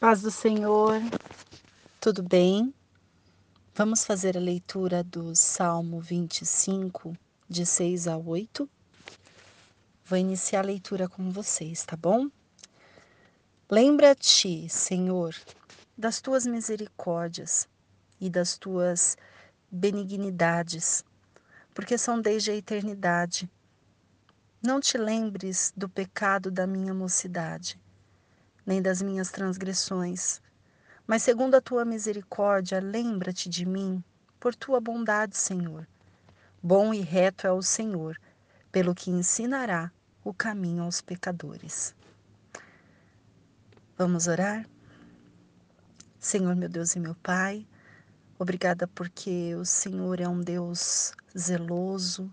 Paz do Senhor, tudo bem? Vamos fazer a leitura do Salmo 25, de 6 a 8. Vou iniciar a leitura com vocês, tá bom? Lembra-te, Senhor, das tuas misericórdias e das tuas benignidades, porque são desde a eternidade. Não te lembres do pecado da minha mocidade nem das minhas transgressões. Mas segundo a tua misericórdia, lembra-te de mim, por tua bondade, Senhor. Bom e reto é o Senhor, pelo que ensinará o caminho aos pecadores. Vamos orar? Senhor, meu Deus e meu Pai, obrigada porque o Senhor é um Deus zeloso,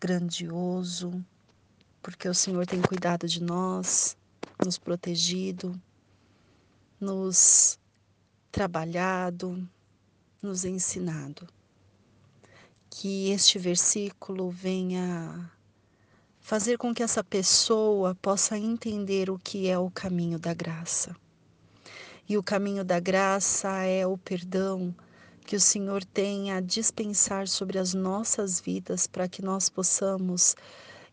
grandioso, porque o Senhor tem cuidado de nós, nos protegido, nos trabalhado, nos ensinado. Que este versículo venha fazer com que essa pessoa possa entender o que é o caminho da graça. E o caminho da graça é o perdão que o Senhor tem a dispensar sobre as nossas vidas para que nós possamos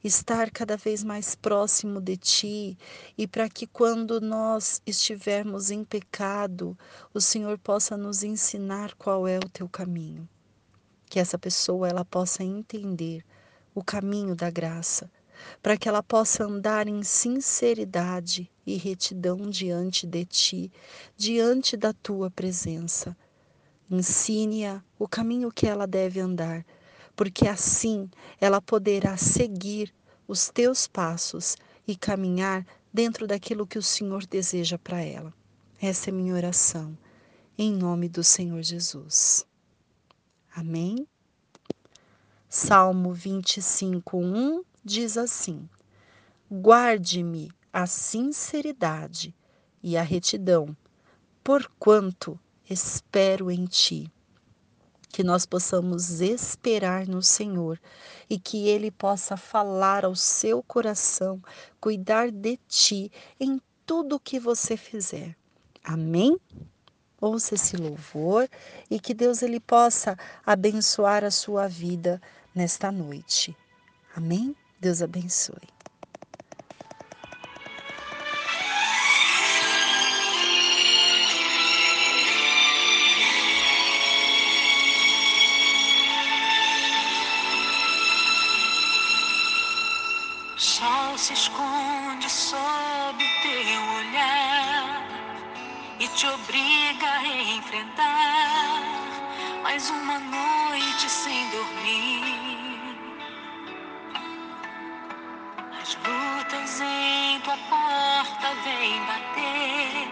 estar cada vez mais próximo de Ti e para que quando nós estivermos em pecado, o Senhor possa nos ensinar qual é o Teu caminho. Que essa pessoa ela possa entender o caminho da graça, para que ela possa andar em sinceridade e retidão diante de Ti, diante da Tua presença. Ensine-a o caminho que ela deve andar porque assim ela poderá seguir os teus passos e caminhar dentro daquilo que o Senhor deseja para ela. Essa é minha oração, em nome do Senhor Jesus. Amém? Salmo 25, 1 diz assim: Guarde-me a sinceridade e a retidão, porquanto espero em ti que nós possamos esperar no Senhor e que Ele possa falar ao seu coração, cuidar de ti em tudo o que você fizer. Amém? Ouça esse louvor e que Deus ele possa abençoar a sua vida nesta noite. Amém? Deus abençoe. Se esconde sob teu olhar e te obriga a enfrentar mais uma noite sem dormir. As lutas em tua porta vêm bater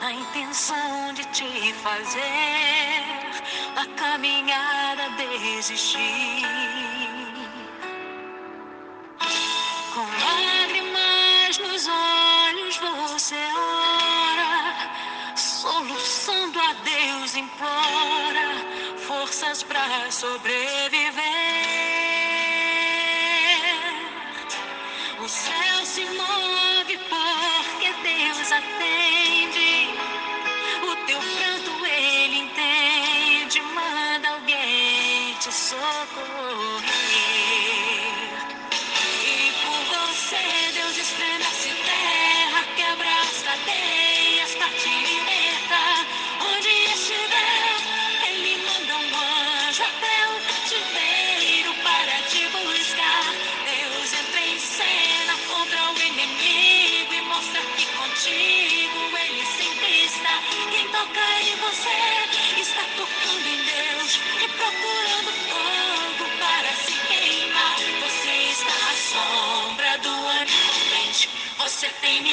na intenção de te fazer a caminhada desistir. Forças para sobreviver.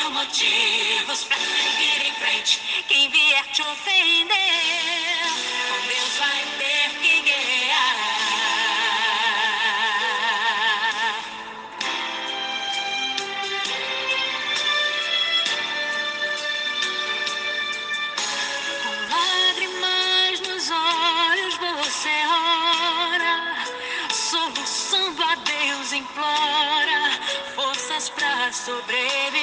Mil motivos pra seguir em frente. Quem vier te ofender, com Deus vai ter que guerrear. Com lágrimas nos olhos você ora, soluçando a Deus implora forças pra sobreviver.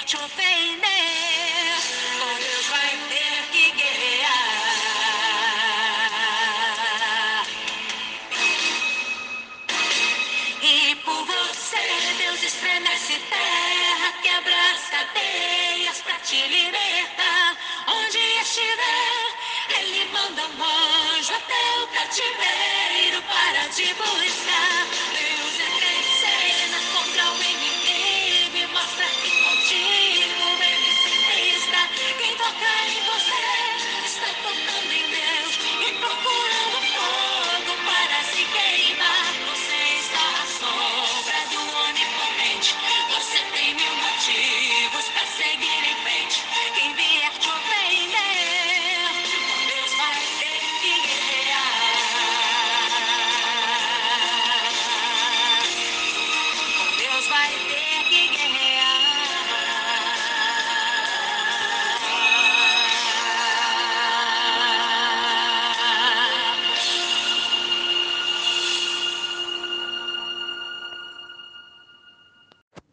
Quem vier te ofender, com Deus vai ter que guerrear. E por você Deus estremece terra, quebra as cadeias pra te libertar. Onde estiver, Ele manda um anjo até o cativeiro para te buscar.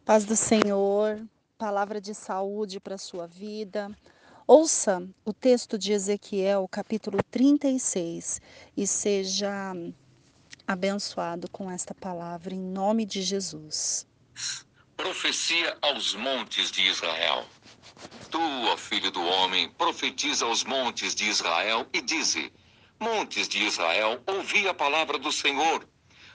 Paz do Senhor, palavra de saúde para a sua vida. Ouça o texto de Ezequiel, capítulo 36, e seja abençoado com esta palavra em nome de Jesus. Profecia aos montes de Israel. Tu, ó filho do homem, profetiza aos montes de Israel e dize: Montes de Israel, ouvi a palavra do Senhor.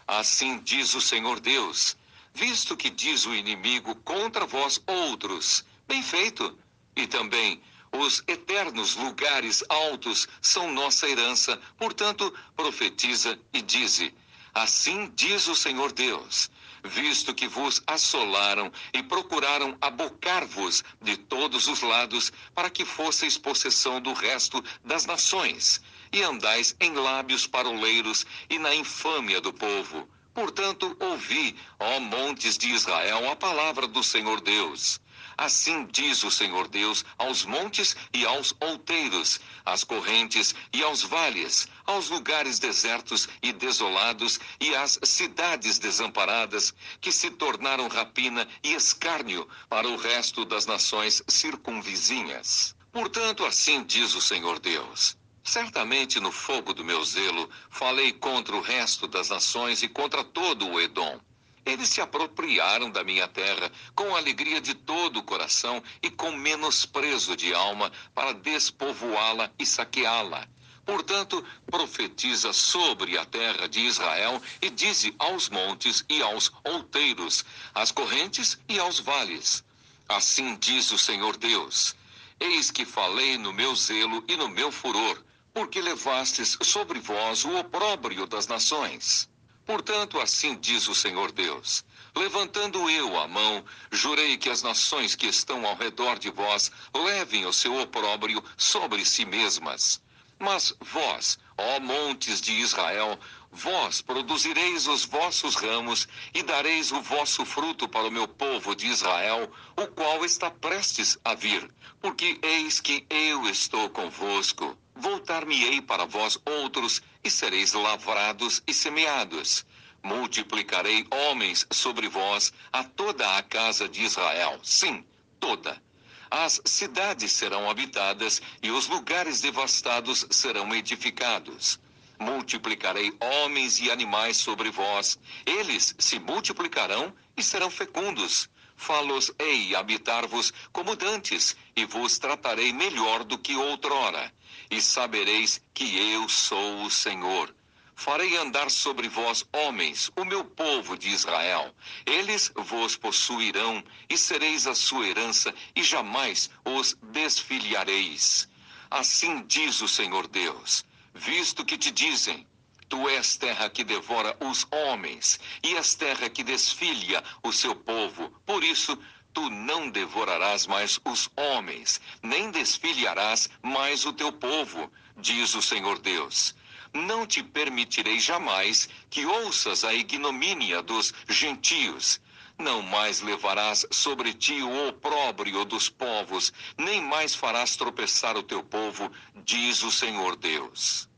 Assim diz o Senhor Deus: Visto que diz o inimigo contra vós outros, bem feito. E também os eternos lugares altos são nossa herança. Portanto, profetiza e dize: Assim diz o Senhor Deus: Visto que vos assolaram e procuraram abocar-vos de todos os lados, para que fosseis possessão do resto das nações, e andais em lábios paroleiros e na infâmia do povo. Portanto, ouvi, ó montes de Israel, a palavra do Senhor Deus. Assim diz o Senhor Deus aos montes e aos outeiros, às correntes e aos vales, aos lugares desertos e desolados e às cidades desamparadas, que se tornaram rapina e escárnio para o resto das nações circunvizinhas. Portanto, assim diz o Senhor Deus. Certamente no fogo do meu zelo falei contra o resto das nações e contra todo o Edom. Eles se apropriaram da minha terra com alegria de todo o coração e com menosprezo de alma para despovoá-la e saqueá-la. Portanto, profetiza sobre a terra de Israel e dize aos montes e aos outeiros, às correntes e aos vales. Assim diz o Senhor Deus: Eis que falei no meu zelo e no meu furor, porque levastes sobre vós o opróbrio das nações. Portanto, assim diz o Senhor Deus: Levantando eu a mão, jurei que as nações que estão ao redor de vós levem o seu opróbrio sobre si mesmas. Mas vós, ó montes de Israel, vós produzireis os vossos ramos e dareis o vosso fruto para o meu povo de Israel, o qual está prestes a vir. Porque eis que eu estou convosco. Voltar-me-ei para vós outros, e sereis lavrados e semeados. Multiplicarei homens sobre vós a toda a casa de Israel. Sim, toda. As cidades serão habitadas e os lugares devastados serão edificados. Multiplicarei homens e animais sobre vós. Eles se multiplicarão e serão fecundos. Falos-ei habitar-vos como dantes, e vos tratarei melhor do que outrora. E sabereis que eu sou o Senhor. Farei andar sobre vós homens, o meu povo de Israel. Eles vos possuirão, e sereis a sua herança, e jamais os desfiliareis. Assim diz o Senhor Deus: visto que te dizem, Tu és terra que devora os homens, e és terra que desfilha o seu povo. Por isso, tu não devorarás mais os homens, nem desfiliarás mais o teu povo, diz o Senhor Deus. Não te permitirei jamais que ouças a ignomínia dos gentios. Não mais levarás sobre ti o opróbrio dos povos, nem mais farás tropeçar o teu povo, diz o Senhor Deus.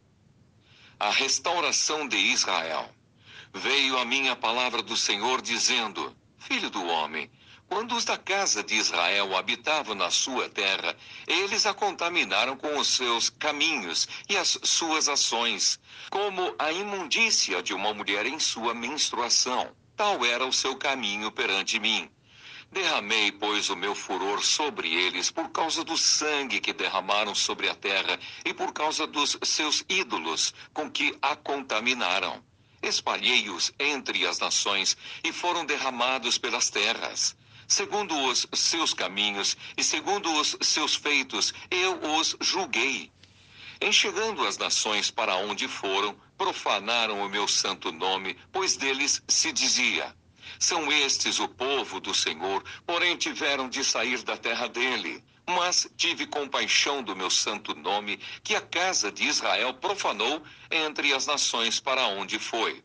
A restauração de Israel. Veio a minha palavra do Senhor dizendo: Filho do homem, quando os da casa de Israel habitavam na sua terra, eles a contaminaram com os seus caminhos e as suas ações, como a imundícia de uma mulher em sua menstruação. Tal era o seu caminho perante mim. Derramei, pois, o meu furor sobre eles por causa do sangue que derramaram sobre a terra e por causa dos seus ídolos com que a contaminaram. Espalhei-os entre as nações e foram derramados pelas terras segundo os seus caminhos e segundo os seus feitos, eu os julguei. Em chegando as nações para onde foram, profanaram o meu santo nome, pois deles se dizia: São estes o povo do Senhor, porém tiveram de sair da terra dele. Mas tive compaixão do meu santo nome, que a casa de Israel profanou entre as nações para onde foi.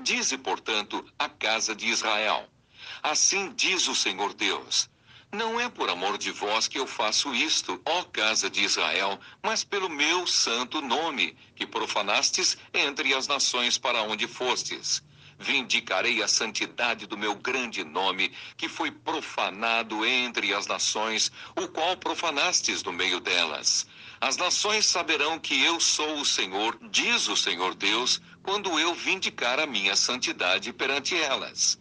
Dize, portanto, a casa de Israel: Assim diz o Senhor Deus: Não é por amor de vós que eu faço isto, ó casa de Israel, mas pelo meu santo nome, que profanastes entre as nações para onde fostes. Vindicarei a santidade do meu grande nome, que foi profanado entre as nações, o qual profanastes no meio delas. As nações saberão que eu sou o Senhor, diz o Senhor Deus, quando eu vindicar a minha santidade perante elas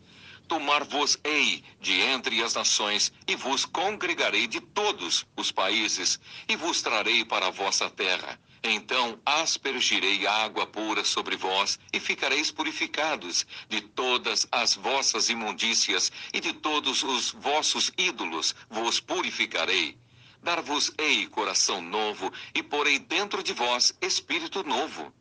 tomar-vos-ei de entre as nações, e vos congregarei de todos os países, e vos trarei para a vossa terra. Então aspergirei água pura sobre vós, e ficareis purificados de todas as vossas imundícias, e de todos os vossos ídolos vos purificarei. Dar-vos-ei coração novo, e porei dentro de vós espírito novo.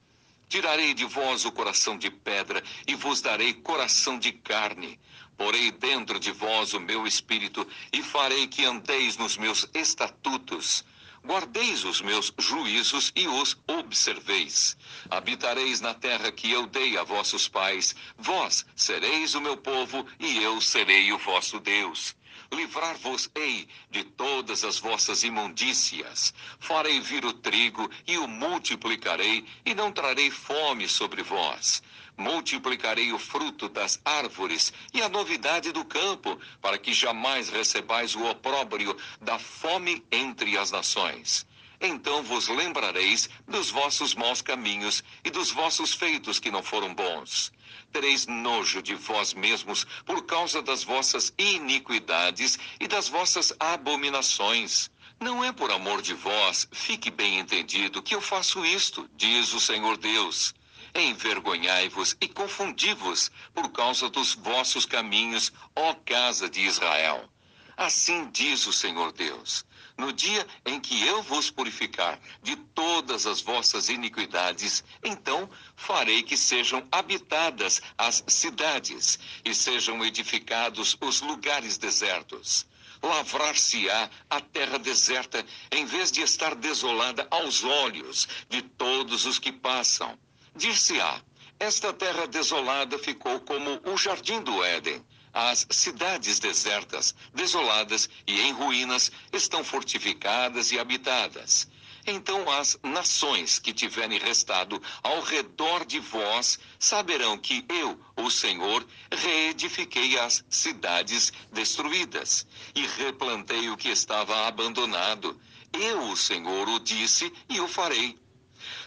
Tirarei de vós o coração de pedra e vos darei coração de carne. Porei dentro de vós o meu espírito e farei que andeis nos meus estatutos. Guardeis os meus juízos e os observeis. Habitareis na terra que eu dei a vossos pais. Vós sereis o meu povo e eu serei o vosso Deus livrar-vos-ei de todas as vossas imundícias. Farei vir o trigo e o multiplicarei, e não trarei fome sobre vós. Multiplicarei o fruto das árvores e a novidade do campo, para que jamais recebais o opróbrio da fome entre as nações. Então vos lembrareis dos vossos maus caminhos e dos vossos feitos que não foram bons tereis nojo de vós mesmos por causa das vossas iniquidades e das vossas abominações. Não é por amor de vós, fique bem entendido, que eu faço isto, diz o Senhor Deus. Envergonhai-vos e confundi-vos por causa dos vossos caminhos, ó casa de Israel. Assim diz o Senhor Deus no dia em que eu vos purificar de todas as vossas iniquidades, então farei que sejam habitadas as cidades e sejam edificados os lugares desertos. Lavrar-se-á a terra deserta, em vez de estar desolada aos olhos de todos os que passam. Dir-se-á: esta terra desolada ficou como o jardim do Éden as cidades desertas, desoladas e em ruínas estão fortificadas e habitadas. Então as nações que tiverem restado ao redor de vós saberão que eu, o Senhor, reedifiquei as cidades destruídas e replantei o que estava abandonado. Eu, o Senhor, o disse e o farei.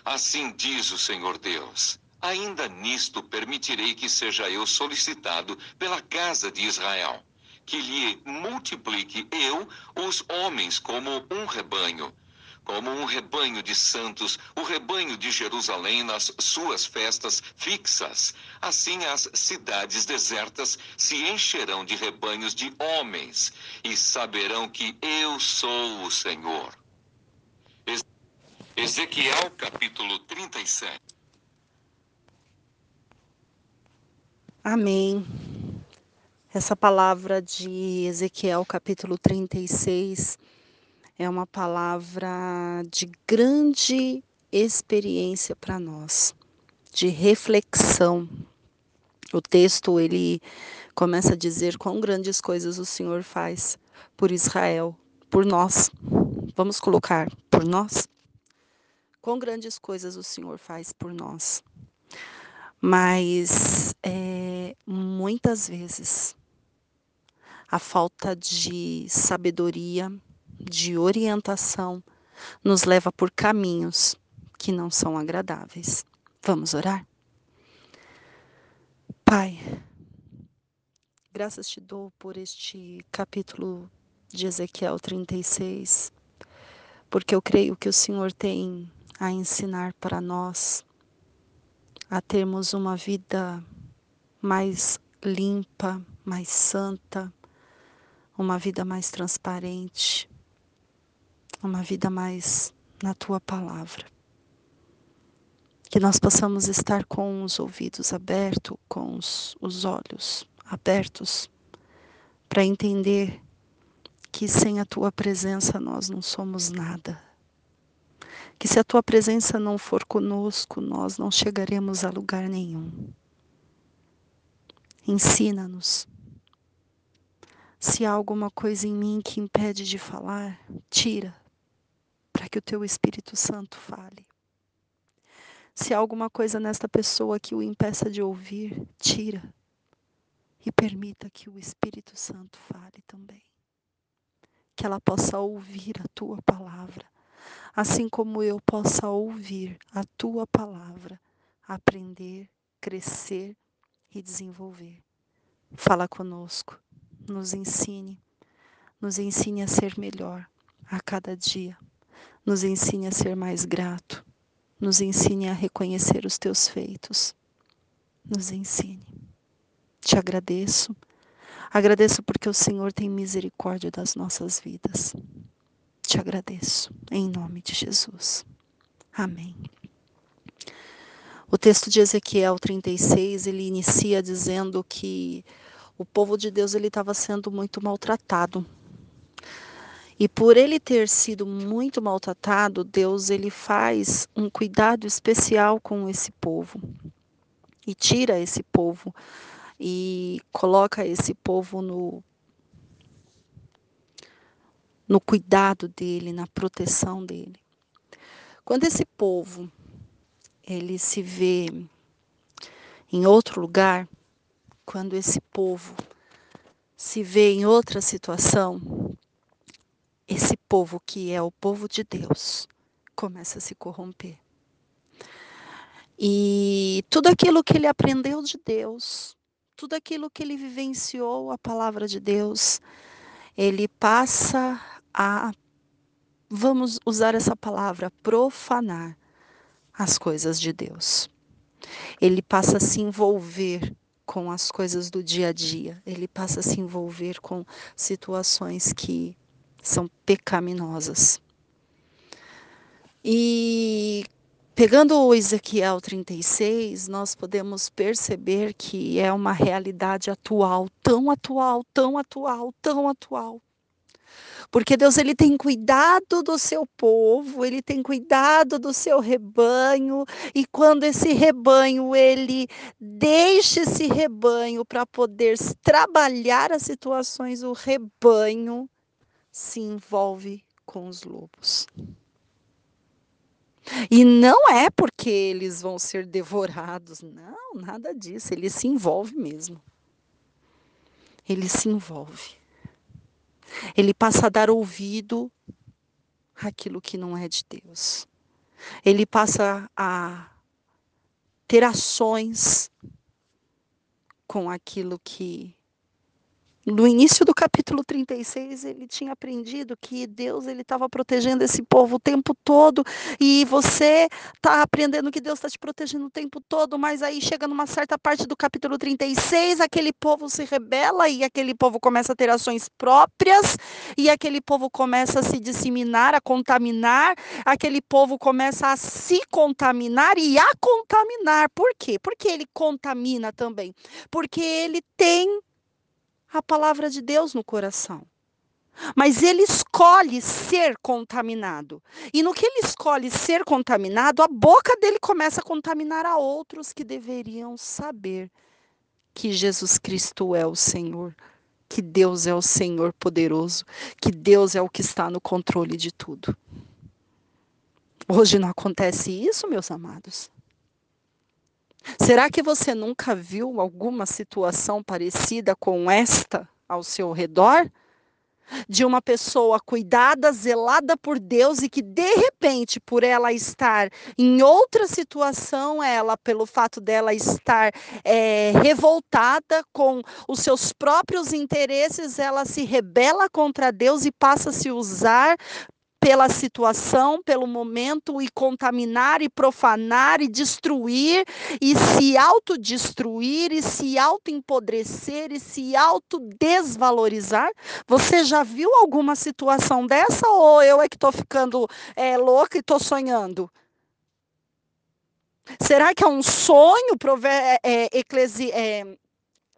Assim diz o Senhor Deus ainda nisto permitirei que seja eu solicitado pela casa de Israel, que lhe multiplique eu os homens como um rebanho. como um rebanho de santos, o rebanho de Jerusalém nas suas festas fixas. Assim as cidades desertas se encherão de rebanhos de homens e saberão que eu sou o Senhor. Ezequiel capítulo 37. Amém. Essa palavra de Ezequiel capítulo 36 é uma palavra de grande experiência para nós, de reflexão. O texto ele começa a dizer quão grandes coisas o Senhor faz por Israel, por nós. Vamos colocar por nós? Quão grandes coisas o Senhor faz por nós. Mas é, muitas vezes a falta de sabedoria, de orientação nos leva por caminhos que não são agradáveis. Vamos orar? Pai, graças te dou por este capítulo de Ezequiel 36, porque eu creio que o Senhor tem a ensinar para nós a termos uma vida mais limpa, mais santa, uma vida mais transparente, uma vida mais na tua palavra. Que nós possamos estar com os ouvidos abertos, com os, os olhos abertos, para entender que sem a tua presença nós não somos nada. Que se a tua presença não for conosco, nós não chegaremos a lugar nenhum. Ensina-nos. Se há alguma coisa em mim que impede de falar, tira para que o teu Espírito Santo fale. Se há alguma coisa nesta pessoa que o impeça de ouvir, tira e permita que o Espírito Santo fale também. Que ela possa ouvir a tua palavra, assim como eu possa ouvir a tua palavra, aprender, crescer e desenvolver. Fala conosco, nos ensine, nos ensine a ser melhor a cada dia. Nos ensine a ser mais grato. Nos ensine a reconhecer os teus feitos. Nos ensine. Te agradeço. Agradeço porque o Senhor tem misericórdia das nossas vidas. Te agradeço, em nome de Jesus. Amém. O texto de Ezequiel 36, ele inicia dizendo que o povo de Deus ele estava sendo muito maltratado e por ele ter sido muito maltratado, Deus ele faz um cuidado especial com esse povo. E tira esse povo e coloca esse povo no no cuidado dele, na proteção dele. Quando esse povo ele se vê em outro lugar, quando esse povo se vê em outra situação, esse povo que é o povo de Deus começa a se corromper. E tudo aquilo que ele aprendeu de Deus, tudo aquilo que ele vivenciou, a palavra de Deus, ele passa a, vamos usar essa palavra, profanar as coisas de Deus. Ele passa a se envolver com as coisas do dia a dia, ele passa a se envolver com situações que são pecaminosas. E pegando o Ezequiel 36, nós podemos perceber que é uma realidade atual, tão atual, tão atual, tão atual. Porque Deus ele tem cuidado do seu povo, ele tem cuidado do seu rebanho, e quando esse rebanho ele deixa esse rebanho para poder trabalhar as situações, o rebanho se envolve com os lobos. E não é porque eles vão ser devorados, não, nada disso. Ele se envolve mesmo. Ele se envolve. Ele passa a dar ouvido àquilo que não é de Deus. Ele passa a ter ações com aquilo que no início do capítulo 36, ele tinha aprendido que Deus ele estava protegendo esse povo o tempo todo, e você está aprendendo que Deus está te protegendo o tempo todo, mas aí chega numa certa parte do capítulo 36, aquele povo se rebela e aquele povo começa a ter ações próprias, e aquele povo começa a se disseminar, a contaminar, aquele povo começa a se contaminar e a contaminar. Por quê? Porque ele contamina também. Porque ele tem a palavra de Deus no coração. Mas ele escolhe ser contaminado. E no que ele escolhe ser contaminado, a boca dele começa a contaminar a outros que deveriam saber que Jesus Cristo é o Senhor, que Deus é o Senhor poderoso, que Deus é o que está no controle de tudo. Hoje não acontece isso, meus amados. Será que você nunca viu alguma situação parecida com esta ao seu redor? De uma pessoa cuidada, zelada por Deus e que de repente, por ela estar em outra situação, ela, pelo fato dela estar é, revoltada com os seus próprios interesses, ela se rebela contra Deus e passa a se usar pela situação, pelo momento e contaminar e profanar e destruir e se autodestruir e se autoempodrecer e se autodesvalorizar? Você já viu alguma situação dessa ou eu é que estou ficando é, louca e estou sonhando? Será que é um sonho? É, é, eclesi, é,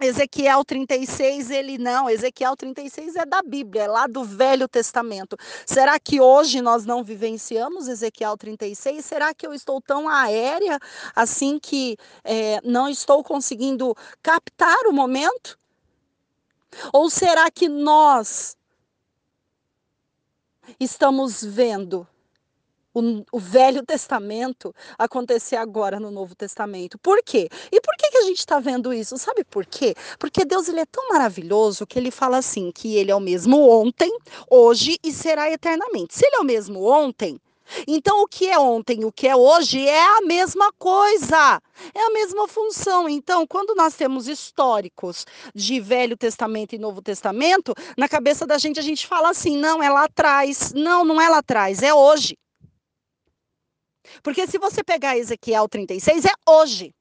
Ezequiel 36, ele não, Ezequiel 36 é da Bíblia, é lá do Velho Testamento. Será que hoje nós não vivenciamos Ezequiel 36? Será que eu estou tão aérea assim que é, não estou conseguindo captar o momento? Ou será que nós estamos vendo o, o, Velho Testamento acontecer agora no Novo Testamento. Por quê? E por que, que a gente está vendo isso? Sabe por quê? Porque Deus ele é tão maravilhoso que ele fala assim, que ele é o mesmo ontem, hoje e será eternamente. Se ele é o mesmo ontem, então, o que é ontem e o que é hoje é a mesma coisa, é a mesma função. Então, quando nós temos históricos de Velho Testamento e Novo Testamento, na cabeça da gente a gente fala assim: não, é lá atrás. Não, não é lá atrás, é hoje. Porque se você pegar Ezequiel 36, é hoje.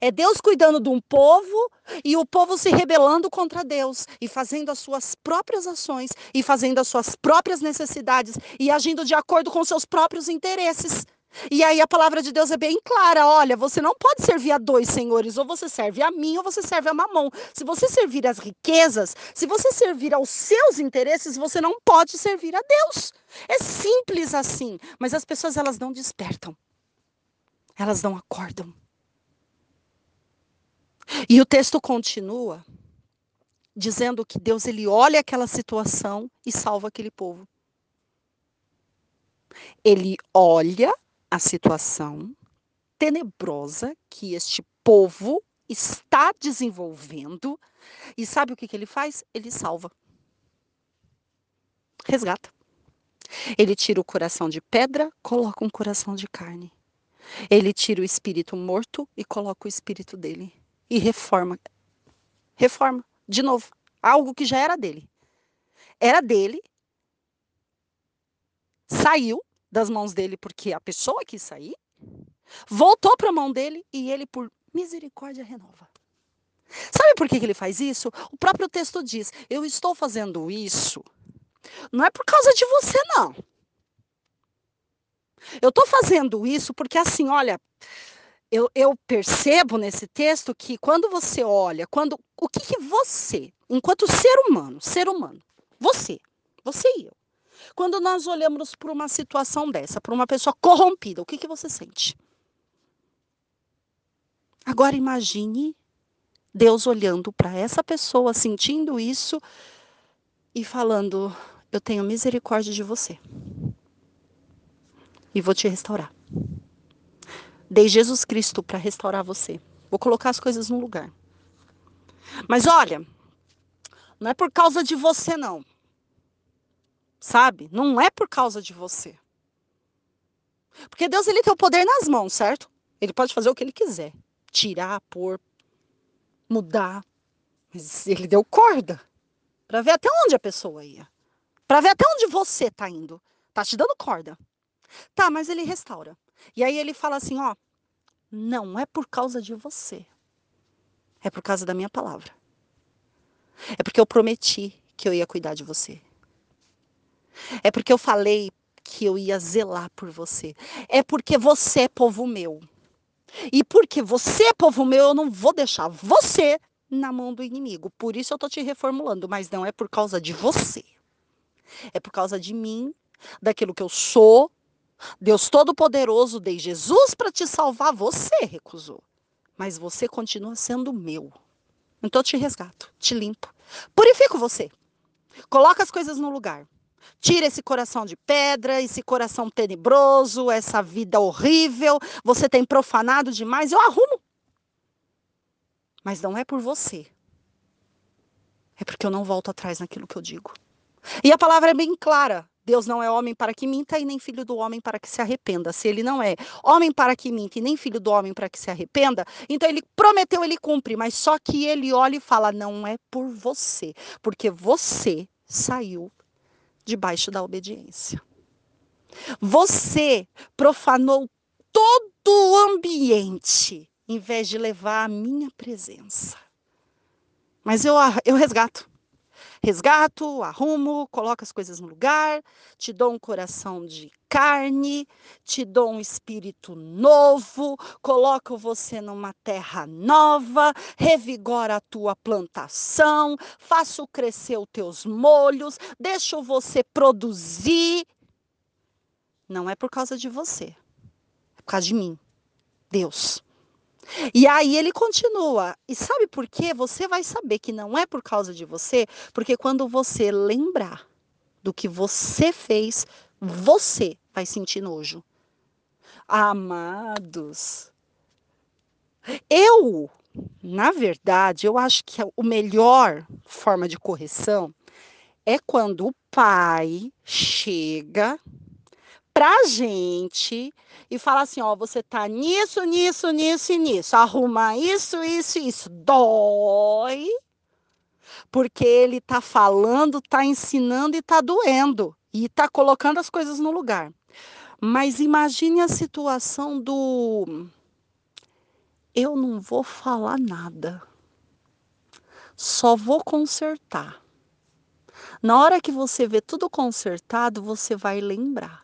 É Deus cuidando de um povo e o povo se rebelando contra Deus e fazendo as suas próprias ações e fazendo as suas próprias necessidades e agindo de acordo com seus próprios interesses. E aí a palavra de Deus é bem clara: olha, você não pode servir a dois senhores, ou você serve a mim ou você serve a mamão. Se você servir às riquezas, se você servir aos seus interesses, você não pode servir a Deus. É simples assim, mas as pessoas elas não despertam. Elas não acordam. E o texto continua dizendo que Deus ele olha aquela situação e salva aquele povo. Ele olha a situação tenebrosa que este povo está desenvolvendo. E sabe o que, que ele faz? Ele salva. Resgata. Ele tira o coração de pedra, coloca um coração de carne. Ele tira o espírito morto e coloca o espírito dele. E reforma. Reforma. De novo. Algo que já era dele. Era dele. Saiu das mãos dele porque a pessoa quis sair, voltou para a mão dele e ele, por misericórdia, renova. Sabe por que, que ele faz isso? O próprio texto diz: Eu estou fazendo isso, não é por causa de você, não. Eu estou fazendo isso porque, assim, olha, eu, eu, percebo nesse texto que quando você olha, quando o que, que você, enquanto ser humano, ser humano, você, você e eu, quando nós olhamos para uma situação dessa, para uma pessoa corrompida, o que, que você sente? Agora imagine Deus olhando para essa pessoa, sentindo isso e falando: Eu tenho misericórdia de você e vou te restaurar. Dei Jesus Cristo para restaurar você. Vou colocar as coisas no lugar. Mas olha, não é por causa de você, não sabe? Não é por causa de você. Porque Deus ele tem o poder nas mãos, certo? Ele pode fazer o que ele quiser, tirar, pôr. mudar. Mas ele deu corda para ver até onde a pessoa ia. Para ver até onde você tá indo. Tá te dando corda. Tá, mas ele restaura. E aí ele fala assim, ó, não é por causa de você. É por causa da minha palavra. É porque eu prometi que eu ia cuidar de você. É porque eu falei que eu ia zelar por você. É porque você é povo meu. E porque você é povo meu, eu não vou deixar você na mão do inimigo. Por isso eu tô te reformulando, mas não é por causa de você. É por causa de mim, daquilo que eu sou. Deus Todo-Poderoso dei Jesus para te salvar, você recusou. Mas você continua sendo meu. Então eu te resgato, te limpo. Purifico você. Coloca as coisas no lugar. Tira esse coração de pedra, esse coração tenebroso, essa vida horrível. Você tem profanado demais. Eu arrumo. Mas não é por você. É porque eu não volto atrás naquilo que eu digo. E a palavra é bem clara. Deus não é homem para que minta e nem filho do homem para que se arrependa. Se ele não é homem para que minta e nem filho do homem para que se arrependa, então ele prometeu, ele cumpre, mas só que ele olha e fala: não é por você, porque você saiu debaixo da obediência. Você profanou todo o ambiente em vez de levar a minha presença. Mas eu, eu resgato. Resgato, arrumo, coloco as coisas no lugar, te dou um coração de carne, te dou um espírito novo, coloco você numa terra nova, revigora a tua plantação, faço crescer os teus molhos, deixo você produzir. Não é por causa de você, é por causa de mim, Deus. E aí ele continua. E sabe por quê? Você vai saber que não é por causa de você, porque quando você lembrar do que você fez, você vai sentir nojo. Amados, eu, na verdade, eu acho que a melhor forma de correção é quando o pai chega pra gente e fala assim, ó, você tá nisso, nisso, nisso e nisso, arruma isso, isso, isso, dói, porque ele tá falando, tá ensinando e tá doendo e tá colocando as coisas no lugar. Mas imagine a situação do eu não vou falar nada. Só vou consertar. Na hora que você vê tudo consertado, você vai lembrar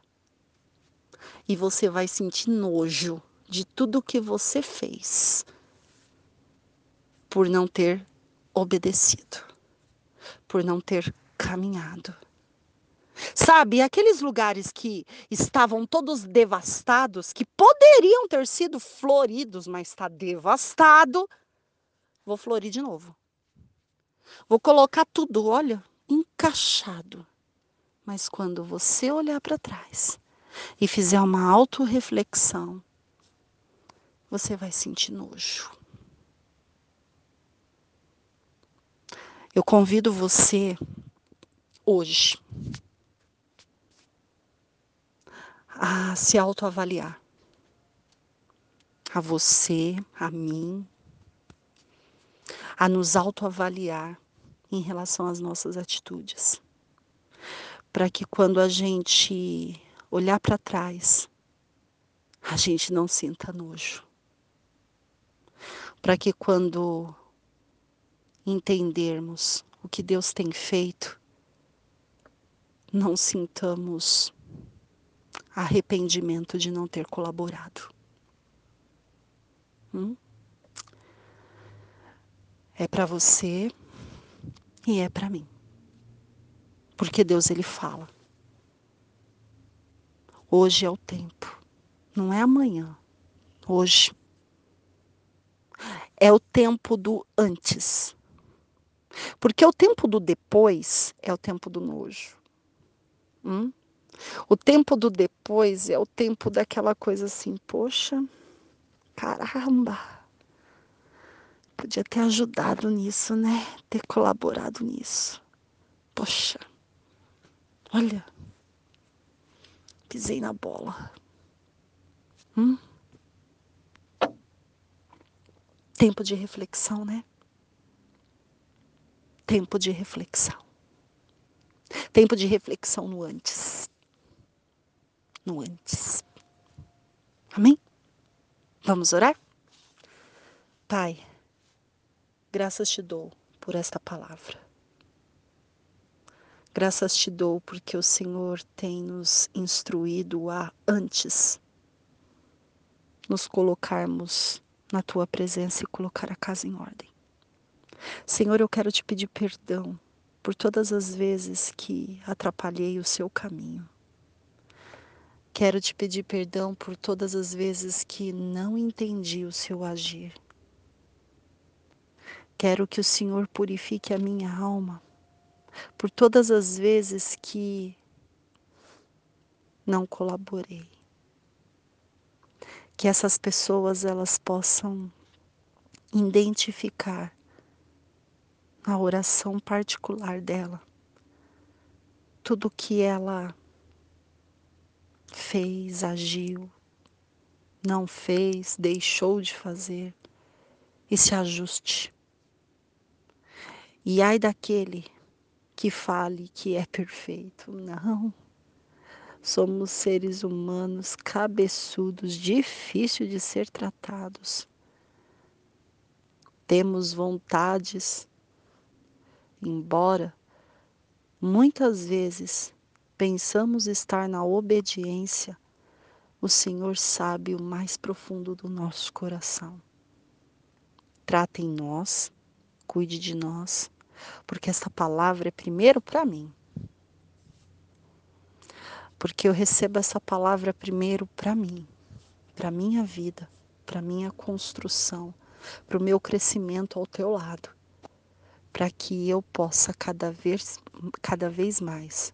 e você vai sentir nojo de tudo que você fez por não ter obedecido, por não ter caminhado. Sabe, aqueles lugares que estavam todos devastados, que poderiam ter sido floridos, mas está devastado, vou florir de novo. Vou colocar tudo, olha, encaixado. Mas quando você olhar para trás, e fizer uma autorreflexão, você vai sentir nojo. Eu convido você hoje a se autoavaliar. A você, a mim, a nos autoavaliar em relação às nossas atitudes. Para que quando a gente olhar para trás, a gente não sinta nojo. Para que quando entendermos o que Deus tem feito, não sintamos arrependimento de não ter colaborado. Hum? É para você e é para mim. Porque Deus ele fala. Hoje é o tempo, não é amanhã. Hoje. É o tempo do antes. Porque o tempo do depois é o tempo do nojo. Hum? O tempo do depois é o tempo daquela coisa assim, poxa, caramba, podia ter ajudado nisso, né? Ter colaborado nisso. Poxa, olha, pisei na bola. Hum? Tempo de reflexão, né? tempo de reflexão. Tempo de reflexão no antes. No antes. Amém? Vamos orar? Pai, graças te dou por esta palavra. Graças te dou porque o Senhor tem nos instruído a antes nos colocarmos na tua presença e colocar a casa em ordem. Senhor, eu quero te pedir perdão por todas as vezes que atrapalhei o seu caminho. Quero te pedir perdão por todas as vezes que não entendi o seu agir. Quero que o Senhor purifique a minha alma por todas as vezes que não colaborei que essas pessoas elas possam identificar a oração particular dela, tudo que ela fez, agiu, não fez, deixou de fazer e se ajuste. E ai daquele que fale que é perfeito. Não. Somos seres humanos cabeçudos, difícil de ser tratados. Temos vontades, embora muitas vezes pensamos estar na obediência, o Senhor sabe o mais profundo do nosso coração. Trata em nós, cuide de nós, porque esta palavra é primeiro para mim porque eu recebo essa palavra primeiro para mim, para minha vida, para minha construção, para o meu crescimento ao teu lado, para que eu possa cada vez, cada vez mais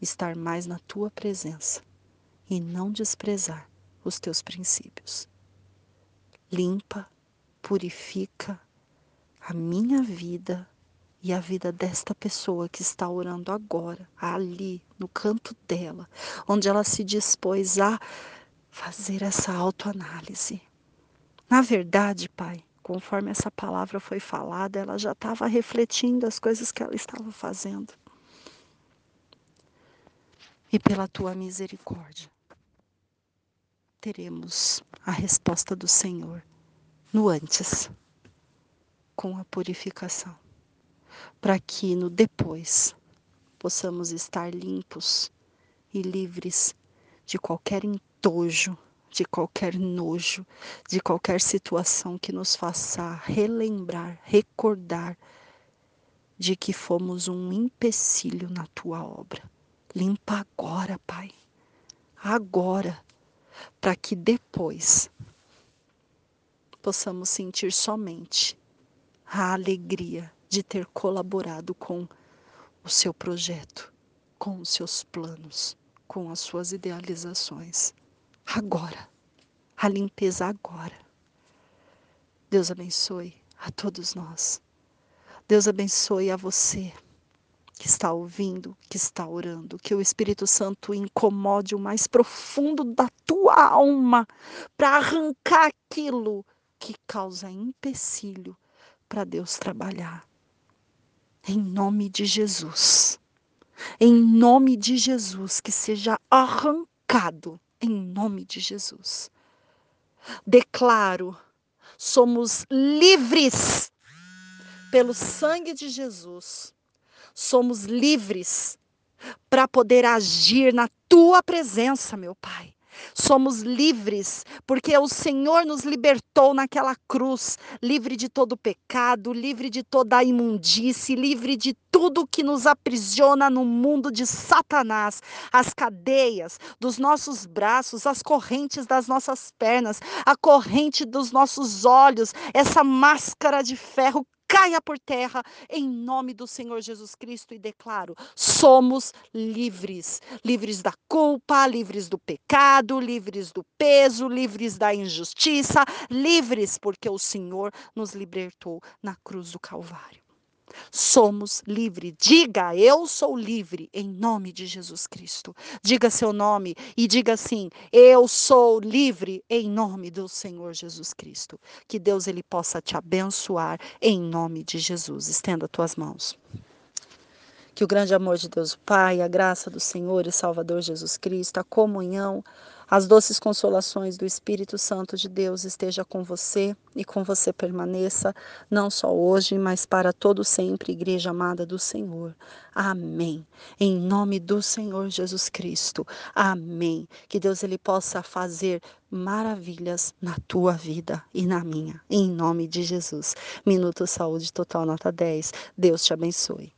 estar mais na tua presença e não desprezar os teus princípios. Limpa, purifica a minha vida e a vida desta pessoa que está orando agora, ali, no canto dela, onde ela se dispôs a fazer essa autoanálise. Na verdade, Pai, conforme essa palavra foi falada, ela já estava refletindo as coisas que ela estava fazendo. E pela tua misericórdia, teremos a resposta do Senhor no antes, com a purificação para que no depois possamos estar limpos e livres de qualquer entojo, de qualquer nojo, de qualquer situação que nos faça relembrar, recordar de que fomos um empecilho na tua obra. Limpa agora, Pai. Agora, para que depois possamos sentir somente a alegria de ter colaborado com o seu projeto, com os seus planos, com as suas idealizações. Agora, a limpeza agora. Deus abençoe a todos nós. Deus abençoe a você que está ouvindo, que está orando, que o Espírito Santo incomode o mais profundo da tua alma para arrancar aquilo que causa empecilho para Deus trabalhar. Em nome de Jesus. Em nome de Jesus, que seja arrancado. Em nome de Jesus. Declaro, somos livres pelo sangue de Jesus. Somos livres para poder agir na tua presença, meu Pai. Somos livres porque o Senhor nos libertou naquela cruz, livre de todo pecado, livre de toda imundície, livre de tudo que nos aprisiona no mundo de Satanás, as cadeias dos nossos braços, as correntes das nossas pernas, a corrente dos nossos olhos, essa máscara de ferro caia por terra em nome do Senhor Jesus Cristo e declaro: somos livres, livres da culpa, livres do pecado, livres do peso, livres da injustiça, livres porque o Senhor nos libertou na cruz do Calvário. Somos livres. Diga, eu sou livre em nome de Jesus Cristo. Diga seu nome e diga assim: eu sou livre em nome do Senhor Jesus Cristo. Que Deus ele possa te abençoar em nome de Jesus. Estenda tuas mãos. Que o grande amor de Deus o Pai, a graça do Senhor e Salvador Jesus Cristo, a comunhão, as doces consolações do Espírito Santo de Deus esteja com você e com você permaneça, não só hoje, mas para todo sempre, igreja amada do Senhor. Amém. Em nome do Senhor Jesus Cristo. Amém. Que Deus ele possa fazer maravilhas na tua vida e na minha. Em nome de Jesus. Minuto Saúde Total Nota 10. Deus te abençoe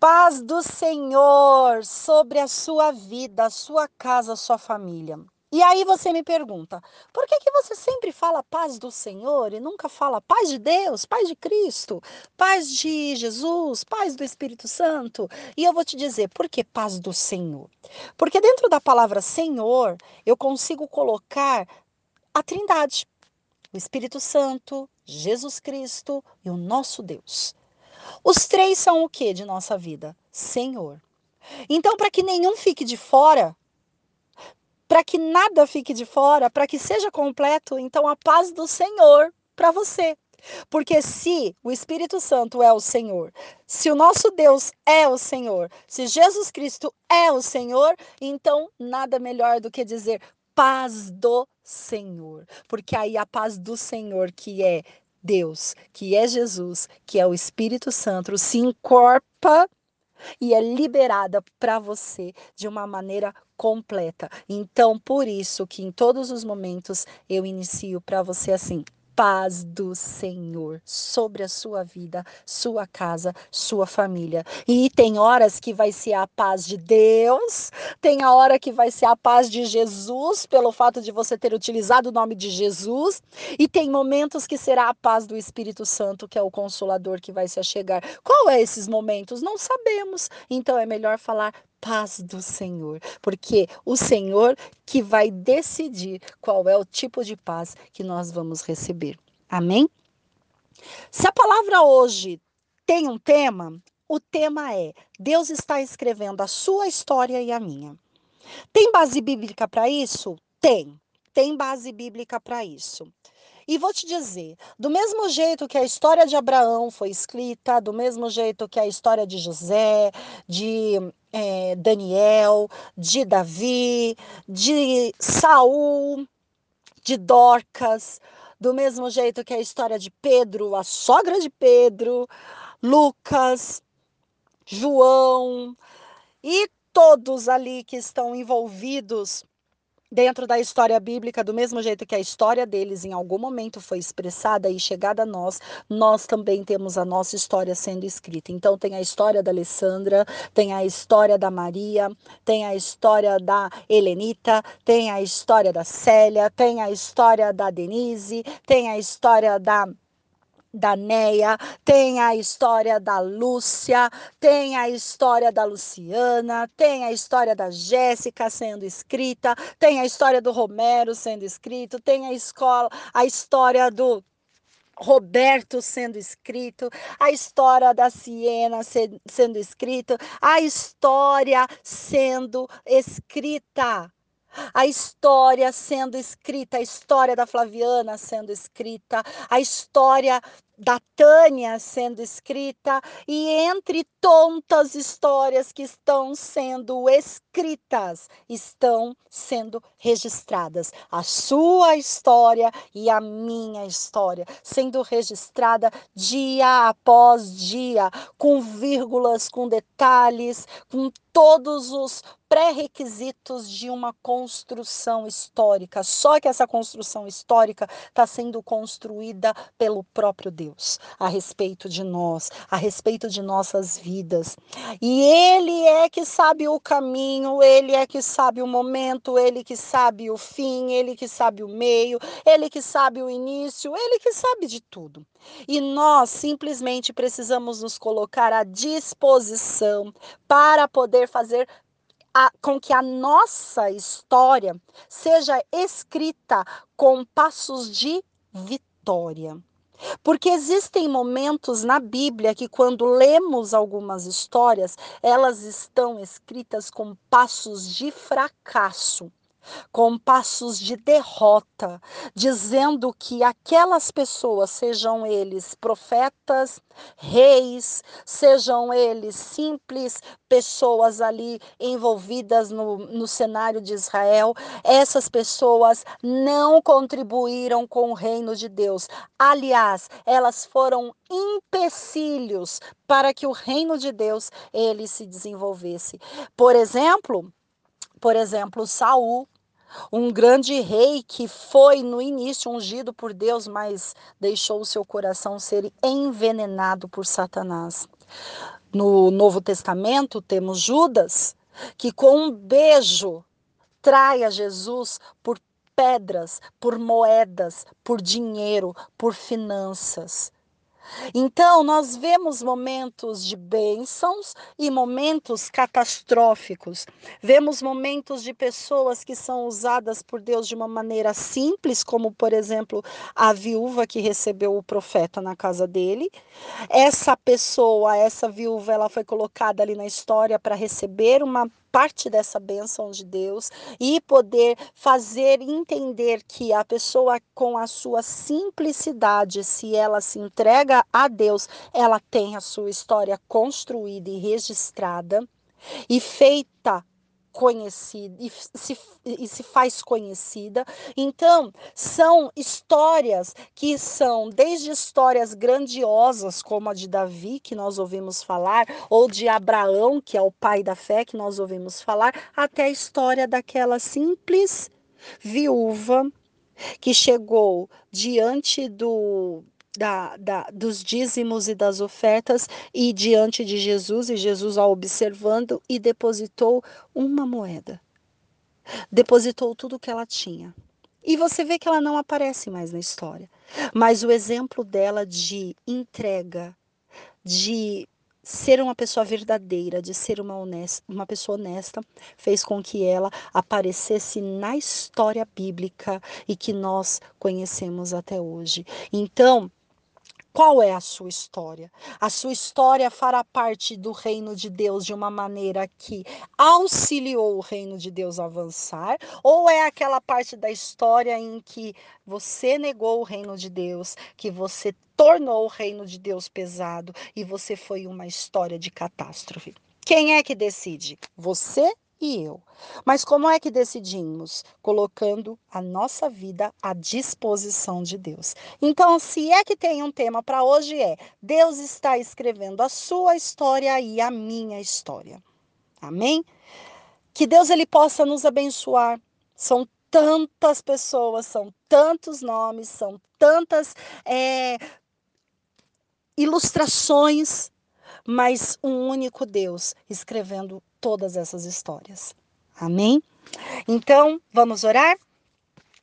paz do Senhor sobre a sua vida, a sua casa, a sua família. E aí você me pergunta, por que, que você sempre fala paz do Senhor e nunca fala paz de Deus, paz de Cristo, paz de Jesus, paz do Espírito Santo? E eu vou te dizer, por que paz do Senhor? Porque dentro da palavra Senhor, eu consigo colocar a Trindade, o Espírito Santo, Jesus Cristo e o nosso Deus. Os três são o que de nossa vida? Senhor. Então, para que nenhum fique de fora, para que nada fique de fora, para que seja completo, então a paz do Senhor para você. Porque se o Espírito Santo é o Senhor, se o nosso Deus é o Senhor, se Jesus Cristo é o Senhor, então nada melhor do que dizer paz do Senhor. Porque aí a paz do Senhor, que é Deus, que é Jesus, que é o Espírito Santo, se encorpa e é liberada para você de uma maneira completa. Então, por isso que em todos os momentos eu inicio para você assim: paz do Senhor sobre a sua vida, sua casa, sua família. E tem horas que vai ser a paz de Deus, tem a hora que vai ser a paz de Jesus, pelo fato de você ter utilizado o nome de Jesus, e tem momentos que será a paz do Espírito Santo, que é o consolador que vai se achegar. Qual é esses momentos? Não sabemos. Então é melhor falar paz do Senhor, porque o Senhor que vai decidir qual é o tipo de paz que nós vamos receber. Amém? Se a palavra hoje tem um tema, o tema é: Deus está escrevendo a sua história e a minha. Tem base bíblica para isso? Tem. Tem base bíblica para isso. E vou te dizer, do mesmo jeito que a história de Abraão foi escrita, do mesmo jeito que a história de José, de é, Daniel, de Davi, de Saul, de Dorcas, do mesmo jeito que a história de Pedro, a sogra de Pedro, Lucas, João e todos ali que estão envolvidos dentro da história bíblica, do mesmo jeito que a história deles em algum momento foi expressada e chegada a nós, nós também temos a nossa história sendo escrita. Então tem a história da Alessandra, tem a história da Maria, tem a história da Helenita, tem a história da Célia, tem a história da Denise, tem a história da da Neia, tem a história da Lúcia, tem a história da Luciana, tem a história da Jéssica sendo escrita, tem a história do Romero sendo escrito, tem a escola, a história do Roberto sendo escrito, a história da Siena sendo escrito, a história sendo escrita a história sendo escrita, a história da Flaviana sendo escrita, a história da Tânia sendo escrita e entre tantas histórias que estão sendo escritas, estão sendo registradas. A sua história e a minha história sendo registrada dia após dia, com vírgulas, com detalhes, com todos os pré-requisitos de uma construção histórica. Só que essa construção histórica está sendo construída pelo próprio Deus, a respeito de nós, a respeito de nossas vidas. E Ele é que sabe o caminho, Ele é que sabe o momento, Ele que sabe o fim, Ele que sabe o meio, Ele que sabe o início, Ele que sabe de tudo. E nós simplesmente precisamos nos colocar à disposição para poder fazer a, com que a nossa história seja escrita com passos de vitória. Porque existem momentos na Bíblia que, quando lemos algumas histórias, elas estão escritas com passos de fracasso com passos de derrota, dizendo que aquelas pessoas, sejam eles profetas, reis, sejam eles simples pessoas ali envolvidas no, no cenário de Israel, essas pessoas não contribuíram com o reino de Deus. Aliás, elas foram empecilhos para que o reino de Deus ele se desenvolvesse. Por exemplo, por exemplo, Saul um grande rei que foi no início ungido por Deus, mas deixou o seu coração ser envenenado por Satanás. No Novo Testamento temos Judas, que com um beijo trai a Jesus por pedras, por moedas, por dinheiro, por finanças. Então, nós vemos momentos de bênçãos e momentos catastróficos. Vemos momentos de pessoas que são usadas por Deus de uma maneira simples, como, por exemplo, a viúva que recebeu o profeta na casa dele. Essa pessoa, essa viúva, ela foi colocada ali na história para receber uma parte dessa bênção de Deus e poder fazer entender que a pessoa com a sua simplicidade, se ela se entrega a Deus, ela tem a sua história construída e registrada e feita conhecida e se, e se faz conhecida. Então, são histórias que são desde histórias grandiosas, como a de Davi, que nós ouvimos falar, ou de Abraão, que é o pai da fé, que nós ouvimos falar, até a história daquela simples viúva que chegou diante do da, da, dos dízimos e das ofertas e diante de Jesus, e Jesus a observando e depositou uma moeda. Depositou tudo o que ela tinha. E você vê que ela não aparece mais na história. Mas o exemplo dela de entrega, de ser uma pessoa verdadeira, de ser uma, honesta, uma pessoa honesta, fez com que ela aparecesse na história bíblica e que nós conhecemos até hoje. Então, qual é a sua história? A sua história fará parte do reino de Deus de uma maneira que auxiliou o reino de Deus a avançar? Ou é aquela parte da história em que você negou o reino de Deus, que você tornou o reino de Deus pesado e você foi uma história de catástrofe? Quem é que decide? Você e eu. Mas como é que decidimos? Colocando a nossa vida à disposição de Deus. Então, se é que tem um tema para hoje é: Deus está escrevendo a sua história e a minha história. Amém? Que Deus ele possa nos abençoar. São tantas pessoas, são tantos nomes, são tantas é, ilustrações, mas um único Deus escrevendo todas essas histórias. Amém? Então, vamos orar?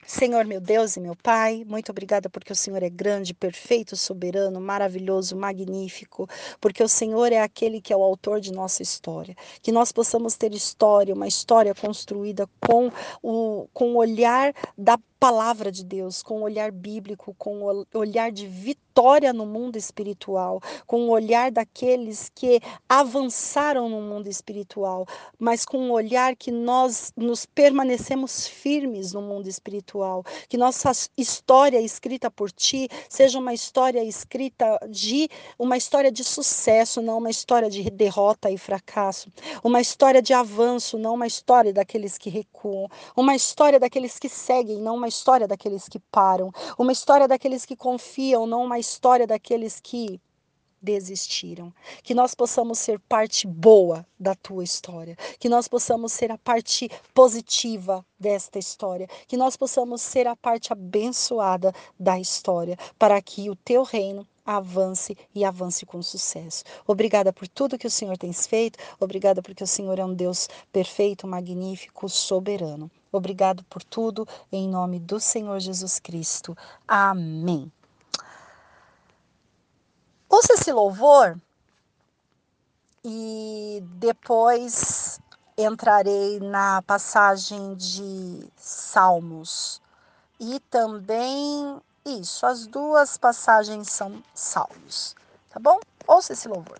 Senhor meu Deus e meu Pai, muito obrigada porque o Senhor é grande, perfeito, soberano, maravilhoso, magnífico, porque o Senhor é aquele que é o autor de nossa história. Que nós possamos ter história, uma história construída com o, com o olhar da palavra de Deus, com o olhar bíblico, com o olhar de vitória no mundo espiritual, com o olhar daqueles que avançaram no mundo espiritual, mas com o olhar que nós nos permanecemos firmes no mundo espiritual, que nossa história escrita por ti seja uma história escrita de uma história de sucesso, não uma história de derrota e fracasso, uma história de avanço, não uma história daqueles que recuam, uma história daqueles que seguem, não uma história daqueles que param, uma história daqueles que confiam, não uma história daqueles que desistiram. Que nós possamos ser parte boa da tua história, que nós possamos ser a parte positiva desta história, que nós possamos ser a parte abençoada da história, para que o teu reino avance e avance com sucesso. Obrigada por tudo que o Senhor tem feito, obrigada porque o Senhor é um Deus perfeito, magnífico, soberano. Obrigado por tudo, em nome do Senhor Jesus Cristo. Amém. Ouça esse louvor e depois entrarei na passagem de Salmos e também Isso, as duas passagens são salmos, tá bom? Ouça esse louvor.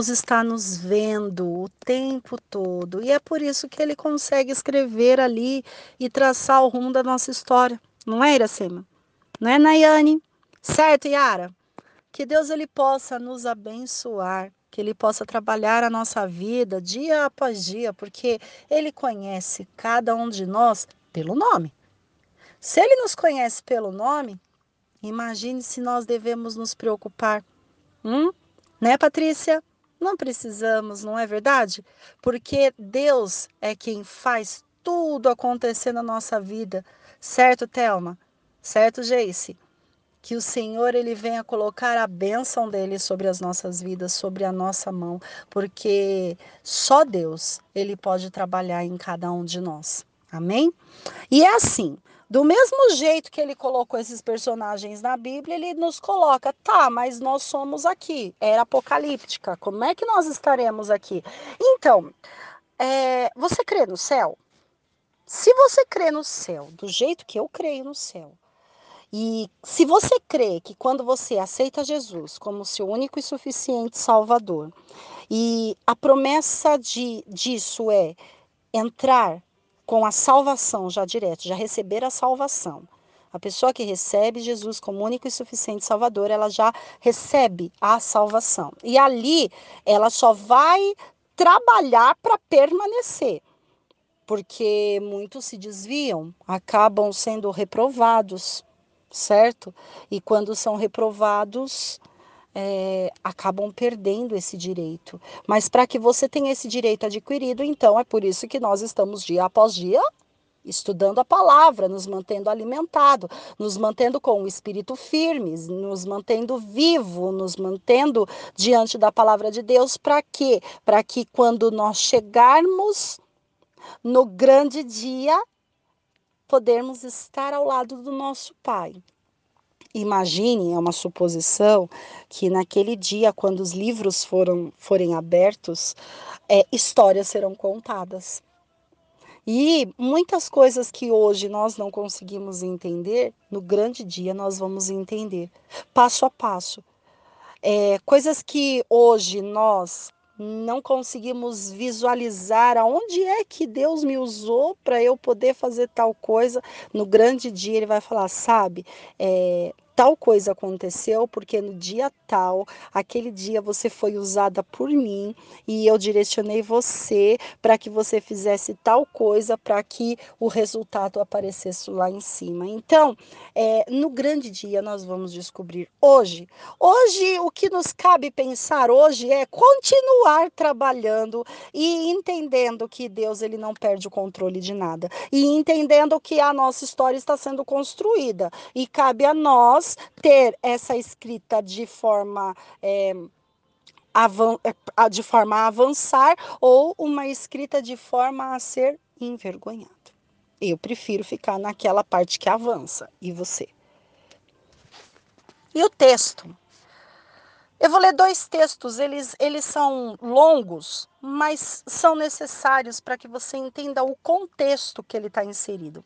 Deus está nos vendo o tempo todo e é por isso que ele consegue escrever ali e traçar o rumo da nossa história. Não é, Iracema? Não é, Nayane? Certo, Yara? Que Deus ele possa nos abençoar que Ele possa trabalhar a nossa vida dia após dia, porque Ele conhece cada um de nós pelo nome. Se Ele nos conhece pelo nome, imagine se nós devemos nos preocupar. Hum? Né, Patrícia? Não precisamos, não é verdade? Porque Deus é quem faz tudo acontecer na nossa vida. Certo, Thelma? Certo, Jace? Que o Senhor ele venha colocar a bênção dele sobre as nossas vidas, sobre a nossa mão, porque só Deus ele pode trabalhar em cada um de nós. Amém? E é assim, do mesmo jeito que ele colocou esses personagens na Bíblia, ele nos coloca, tá, mas nós somos aqui, era apocalíptica, como é que nós estaremos aqui? Então, é, você crê no céu? Se você crê no céu, do jeito que eu creio no céu, e se você crê que quando você aceita Jesus como seu único e suficiente Salvador, e a promessa de, disso é entrar com a salvação já direto, já receber a salvação. A pessoa que recebe Jesus como único e suficiente Salvador, ela já recebe a salvação. E ali ela só vai trabalhar para permanecer porque muitos se desviam, acabam sendo reprovados, certo? E quando são reprovados, é, acabam perdendo esse direito. Mas para que você tenha esse direito adquirido, então é por isso que nós estamos dia após dia estudando a palavra, nos mantendo alimentado, nos mantendo com o espírito firme, nos mantendo vivo, nos mantendo diante da palavra de Deus, para quê? Para que quando nós chegarmos no grande dia, podermos estar ao lado do nosso Pai. Imagine, é uma suposição, que naquele dia, quando os livros foram, forem abertos, é, histórias serão contadas. E muitas coisas que hoje nós não conseguimos entender, no grande dia nós vamos entender, passo a passo. É, coisas que hoje nós não conseguimos visualizar aonde é que Deus me usou para eu poder fazer tal coisa. No grande dia, Ele vai falar: sabe, é, tal coisa aconteceu porque no dia tal, aquele dia você foi usada por mim e eu direcionei você para que você fizesse tal coisa para que o resultado aparecesse lá em cima. Então, é, no grande dia nós vamos descobrir hoje. Hoje o que nos cabe pensar hoje é continuar trabalhando e entendendo que Deus ele não perde o controle de nada e entendendo que a nossa história está sendo construída e cabe a nós ter essa escrita de forma. É, de forma a avançar ou uma escrita de forma a ser envergonhado. Eu prefiro ficar naquela parte que avança. E você? E o texto? Eu vou ler dois textos, eles, eles são longos, mas são necessários para que você entenda o contexto que ele está inserido.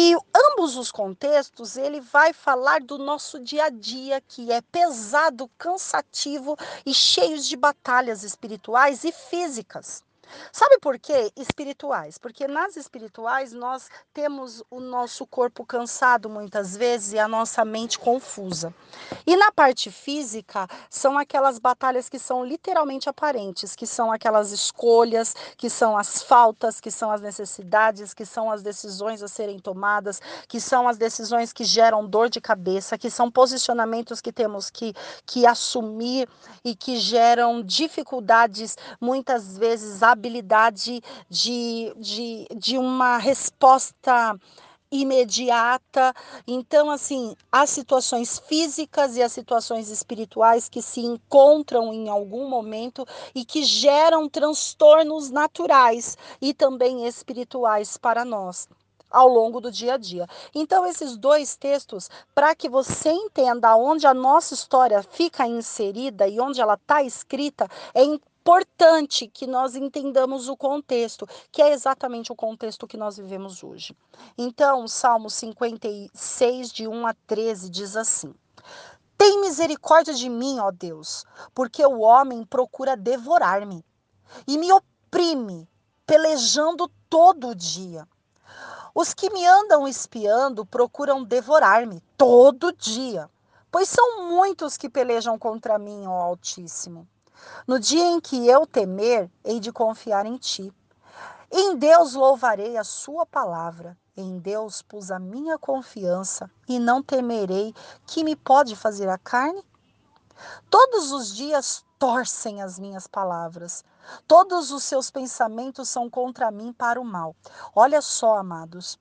E ambos os contextos, ele vai falar do nosso dia a dia, que é pesado, cansativo e cheio de batalhas espirituais e físicas. Sabe por quê? Espirituais. Porque nas espirituais nós temos o nosso corpo cansado muitas vezes e a nossa mente confusa. E na parte física são aquelas batalhas que são literalmente aparentes, que são aquelas escolhas, que são as faltas, que são as necessidades, que são as decisões a serem tomadas, que são as decisões que geram dor de cabeça, que são posicionamentos que temos que, que assumir e que geram dificuldades muitas vezes habilidade de, de, de uma resposta imediata. Então, assim, as situações físicas e as situações espirituais que se encontram em algum momento e que geram transtornos naturais e também espirituais para nós ao longo do dia a dia. Então, esses dois textos, para que você entenda onde a nossa história fica inserida e onde ela está escrita, é importante que nós entendamos o contexto, que é exatamente o contexto que nós vivemos hoje. Então, Salmo 56, de 1 a 13, diz assim: Tem misericórdia de mim, ó Deus, porque o homem procura devorar-me e me oprime, pelejando todo o dia. Os que me andam espiando procuram devorar-me todo dia, pois são muitos que pelejam contra mim, ó Altíssimo. No dia em que eu temer, hei de confiar em ti. Em Deus louvarei a sua palavra. Em Deus pus a minha confiança e não temerei que me pode fazer a carne. Todos os dias torcem as minhas palavras. Todos os seus pensamentos são contra mim para o mal. Olha só, amados,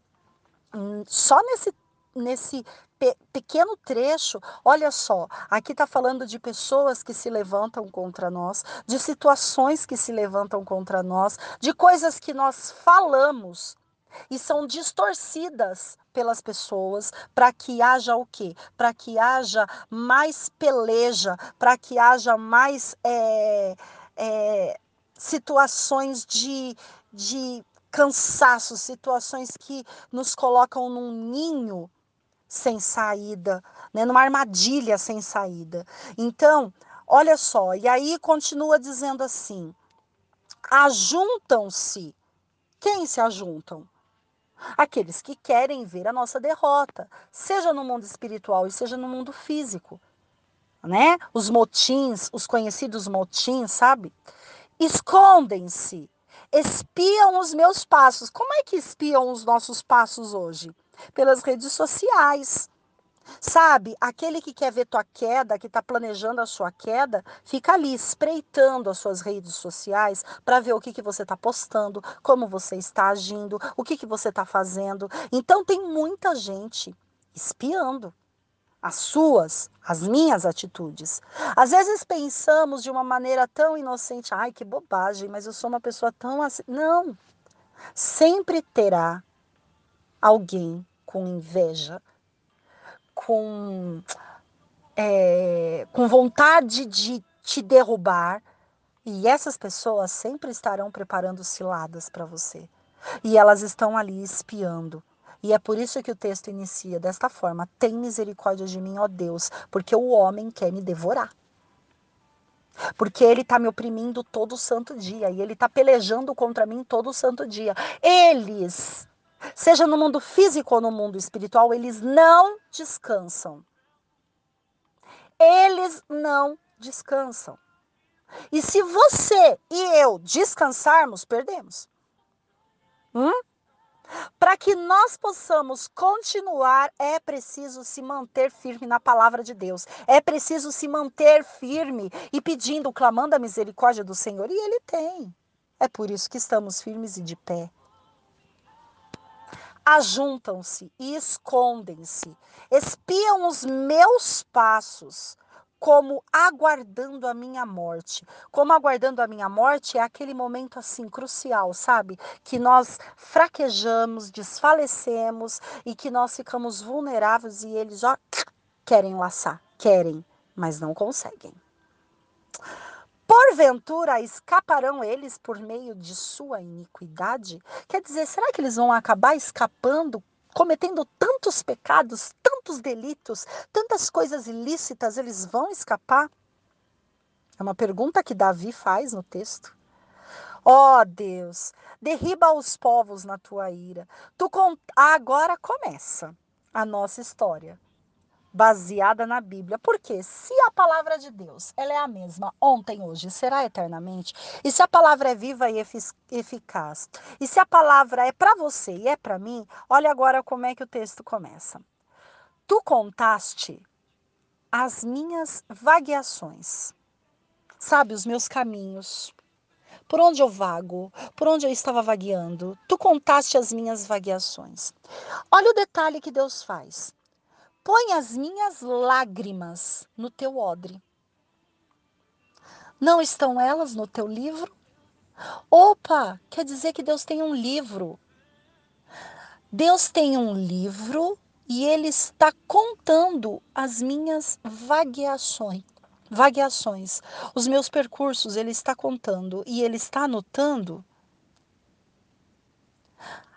hum, só nesse, nesse pe pequeno trecho, olha só, aqui está falando de pessoas que se levantam contra nós, de situações que se levantam contra nós, de coisas que nós falamos e são distorcidas pelas pessoas para que haja o quê? Para que haja mais peleja, para que haja mais é, é, situações de, de cansaço, situações que nos colocam num ninho sem saída, né? numa armadilha sem saída. Então, olha só, e aí continua dizendo assim: ajuntam-se. Quem se ajuntam? Aqueles que querem ver a nossa derrota, seja no mundo espiritual e seja no mundo físico. Né? Os motins, os conhecidos motins, sabe? Escondem-se, espiam os meus passos. Como é que espiam os nossos passos hoje? Pelas redes sociais. Sabe, aquele que quer ver tua queda, que está planejando a sua queda, fica ali espreitando as suas redes sociais para ver o que, que você está postando, como você está agindo, o que, que você está fazendo. Então, tem muita gente espiando as suas, as minhas atitudes. Às vezes pensamos de uma maneira tão inocente, ai que bobagem, mas eu sou uma pessoa tão assim. Não. Sempre terá alguém com inveja, com, é, com vontade de te derrubar. E essas pessoas sempre estarão preparando ciladas para você. E elas estão ali espiando. E é por isso que o texto inicia desta forma: Tem misericórdia de mim, ó Deus, porque o homem quer me devorar. Porque ele está me oprimindo todo santo dia e ele está pelejando contra mim todo santo dia. Eles seja no mundo físico ou no mundo espiritual, eles não descansam. Eles não descansam. E se você e eu descansarmos, perdemos. Hum? Para que nós possamos continuar, é preciso se manter firme na palavra de Deus. É preciso se manter firme e pedindo, clamando a misericórdia do Senhor. E Ele tem. É por isso que estamos firmes e de pé ajuntam-se e escondem-se, espiam os meus passos, como aguardando a minha morte. Como aguardando a minha morte é aquele momento assim crucial, sabe? Que nós fraquejamos, desfalecemos e que nós ficamos vulneráveis e eles já querem laçar, querem, mas não conseguem. Porventura escaparão eles por meio de sua iniquidade? Quer dizer, será que eles vão acabar escapando, cometendo tantos pecados, tantos delitos, tantas coisas ilícitas, eles vão escapar? É uma pergunta que Davi faz no texto. Ó oh, Deus, derriba os povos na tua ira. Tu con... Agora começa a nossa história baseada na Bíblia. Porque se a palavra de Deus ela é a mesma ontem, hoje, será eternamente, e se a palavra é viva e eficaz, e se a palavra é para você e é para mim, olha agora como é que o texto começa. Tu contaste as minhas vagueações, sabe, os meus caminhos, por onde eu vago, por onde eu estava vagueando. Tu contaste as minhas vagueações. Olha o detalhe que Deus faz. Põe as minhas lágrimas no teu odre. Não estão elas no teu livro? Opa, quer dizer que Deus tem um livro. Deus tem um livro e ele está contando as minhas vagueações. Vagueações, os meus percursos, ele está contando e ele está anotando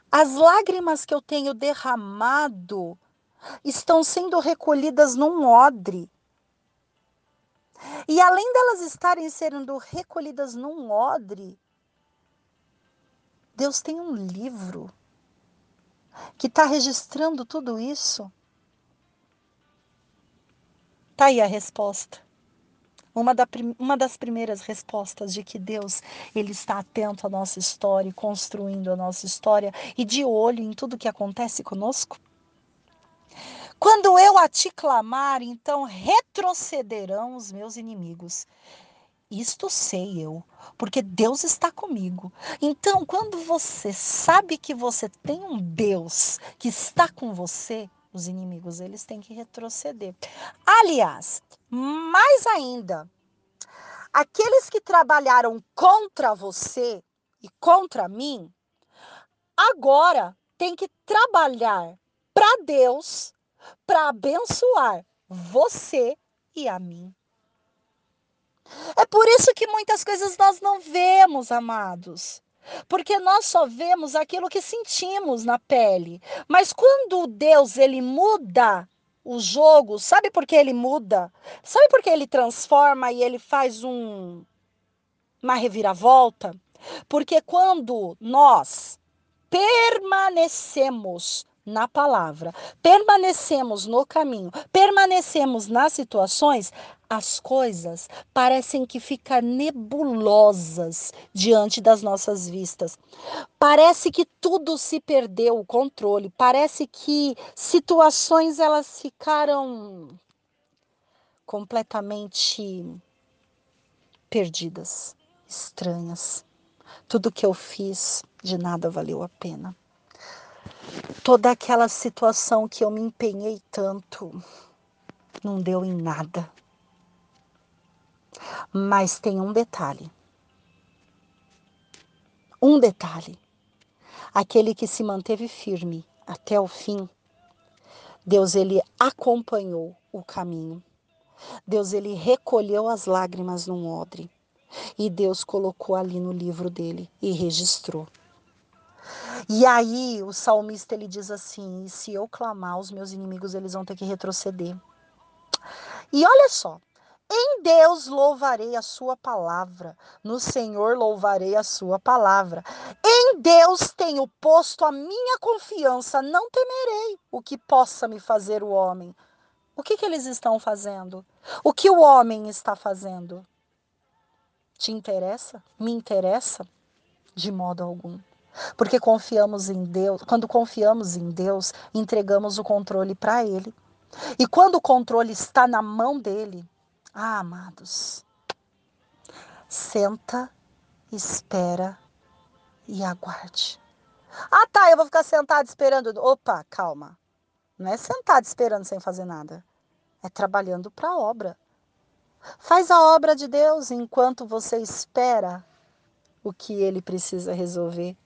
as lágrimas que eu tenho derramado estão sendo recolhidas num odre. E além delas estarem sendo recolhidas num odre, Deus tem um livro que está registrando tudo isso. Tá aí a resposta. Uma, da, uma das primeiras respostas de que Deus ele está atento à nossa história, construindo a nossa história e de olho em tudo que acontece conosco? Quando eu a te clamar, então retrocederão os meus inimigos. Isto sei eu, porque Deus está comigo. Então, quando você sabe que você tem um Deus que está com você, os inimigos eles têm que retroceder. Aliás, mais ainda, aqueles que trabalharam contra você e contra mim, agora tem que trabalhar para Deus para abençoar você e a mim. É por isso que muitas coisas nós não vemos, amados. Porque nós só vemos aquilo que sentimos na pele. Mas quando Deus ele muda o jogo, sabe por que ele muda? Sabe por que ele transforma e ele faz um uma reviravolta? Porque quando nós permanecemos na palavra, permanecemos no caminho, permanecemos nas situações, as coisas parecem que ficam nebulosas diante das nossas vistas. Parece que tudo se perdeu o controle, parece que situações elas ficaram completamente perdidas, estranhas. Tudo que eu fiz de nada valeu a pena toda aquela situação que eu me empenhei tanto não deu em nada. Mas tem um detalhe. Um detalhe. Aquele que se manteve firme até o fim, Deus ele acompanhou o caminho. Deus ele recolheu as lágrimas num odre. E Deus colocou ali no livro dele e registrou. E aí o salmista ele diz assim: se eu clamar, os meus inimigos eles vão ter que retroceder. E olha só, em Deus louvarei a sua palavra, no Senhor louvarei a sua palavra. Em Deus tenho posto a minha confiança, não temerei o que possa me fazer o homem. O que, que eles estão fazendo? O que o homem está fazendo? Te interessa? Me interessa? De modo algum. Porque confiamos em Deus, quando confiamos em Deus, entregamos o controle para Ele. E quando o controle está na mão dele, ah, amados, senta, espera e aguarde. Ah, tá, eu vou ficar sentado esperando. Opa, calma. Não é sentado esperando sem fazer nada. É trabalhando para a obra. Faz a obra de Deus enquanto você espera o que ele precisa resolver.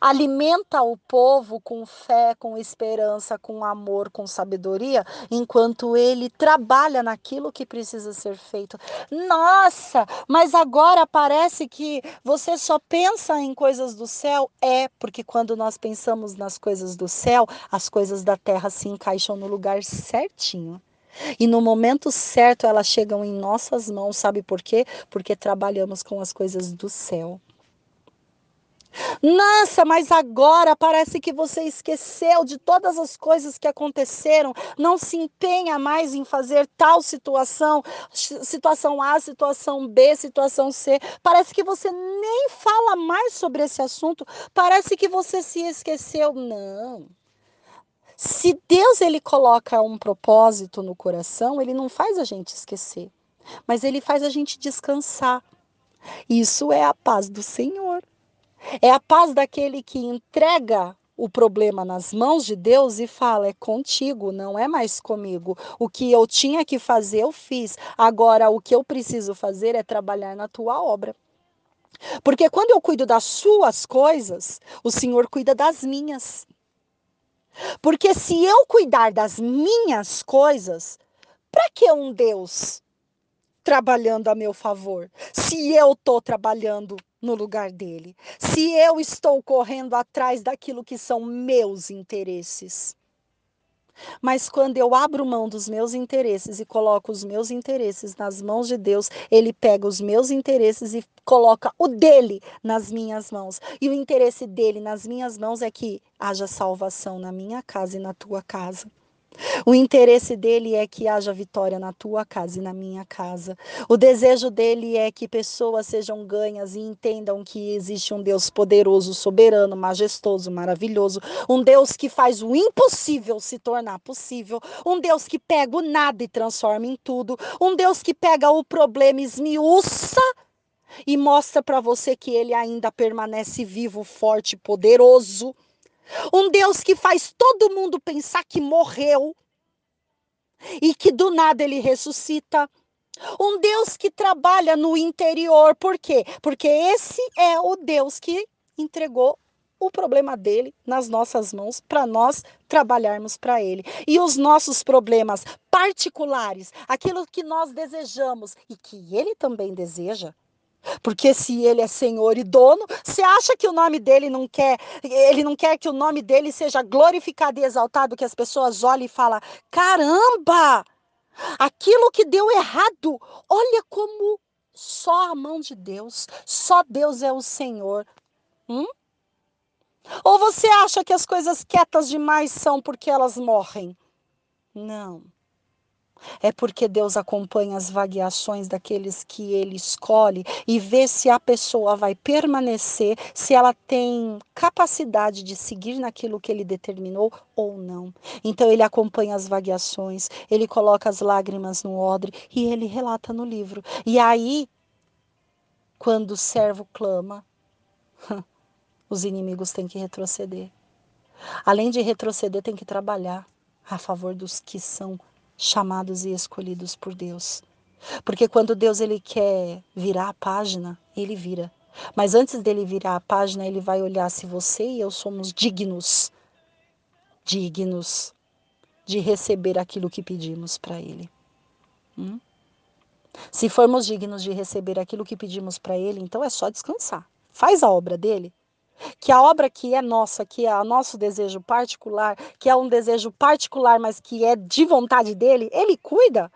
Alimenta o povo com fé, com esperança, com amor, com sabedoria, enquanto ele trabalha naquilo que precisa ser feito. Nossa, mas agora parece que você só pensa em coisas do céu? É, porque quando nós pensamos nas coisas do céu, as coisas da terra se encaixam no lugar certinho. E no momento certo elas chegam em nossas mãos, sabe por quê? Porque trabalhamos com as coisas do céu. Nossa, mas agora parece que você esqueceu de todas as coisas que aconteceram, não se empenha mais em fazer tal situação, situação A, situação B, situação C. Parece que você nem fala mais sobre esse assunto, parece que você se esqueceu. Não. Se Deus ele coloca um propósito no coração, ele não faz a gente esquecer, mas ele faz a gente descansar. Isso é a paz do Senhor. É a paz daquele que entrega o problema nas mãos de Deus e fala: é contigo, não é mais comigo. O que eu tinha que fazer, eu fiz. Agora, o que eu preciso fazer é trabalhar na tua obra. Porque quando eu cuido das suas coisas, o Senhor cuida das minhas. Porque se eu cuidar das minhas coisas, para que um Deus trabalhando a meu favor? Se eu estou trabalhando no lugar dele. Se eu estou correndo atrás daquilo que são meus interesses. Mas quando eu abro mão dos meus interesses e coloco os meus interesses nas mãos de Deus, ele pega os meus interesses e coloca o dele nas minhas mãos. E o interesse dele nas minhas mãos é que haja salvação na minha casa e na tua casa. O interesse dele é que haja vitória na tua casa e na minha casa. O desejo dele é que pessoas sejam ganhas e entendam que existe um Deus poderoso, soberano, majestoso, maravilhoso, um Deus que faz o impossível se tornar possível, um Deus que pega o nada e transforma em tudo, um Deus que pega o problema e esmiuça e mostra para você que ele ainda permanece vivo, forte, poderoso. Um Deus que faz todo mundo pensar que morreu e que do nada ele ressuscita. Um Deus que trabalha no interior, por quê? Porque esse é o Deus que entregou o problema dele nas nossas mãos para nós trabalharmos para ele. E os nossos problemas particulares, aquilo que nós desejamos e que ele também deseja, porque se ele é senhor e dono, você acha que o nome dele não quer, ele não quer que o nome dele seja glorificado e exaltado, que as pessoas olhem e falem: "Caramba! Aquilo que deu errado, olha como só a mão de Deus, só Deus é o Senhor". Hum? Ou você acha que as coisas quietas demais são porque elas morrem? Não. É porque Deus acompanha as vagueações daqueles que ele escolhe e vê se a pessoa vai permanecer, se ela tem capacidade de seguir naquilo que ele determinou ou não. Então ele acompanha as vagueações, ele coloca as lágrimas no odre e ele relata no livro. E aí, quando o servo clama, os inimigos têm que retroceder. Além de retroceder, tem que trabalhar a favor dos que são chamados e escolhidos por Deus. Porque quando Deus ele quer virar a página, ele vira. Mas antes dele virar a página, ele vai olhar se você e eu somos dignos, dignos de receber aquilo que pedimos para ele. Hum? Se formos dignos de receber aquilo que pedimos para ele, então é só descansar. Faz a obra dele que a obra que é nossa, que é o nosso desejo particular, que é um desejo particular, mas que é de vontade dele, ele cuida.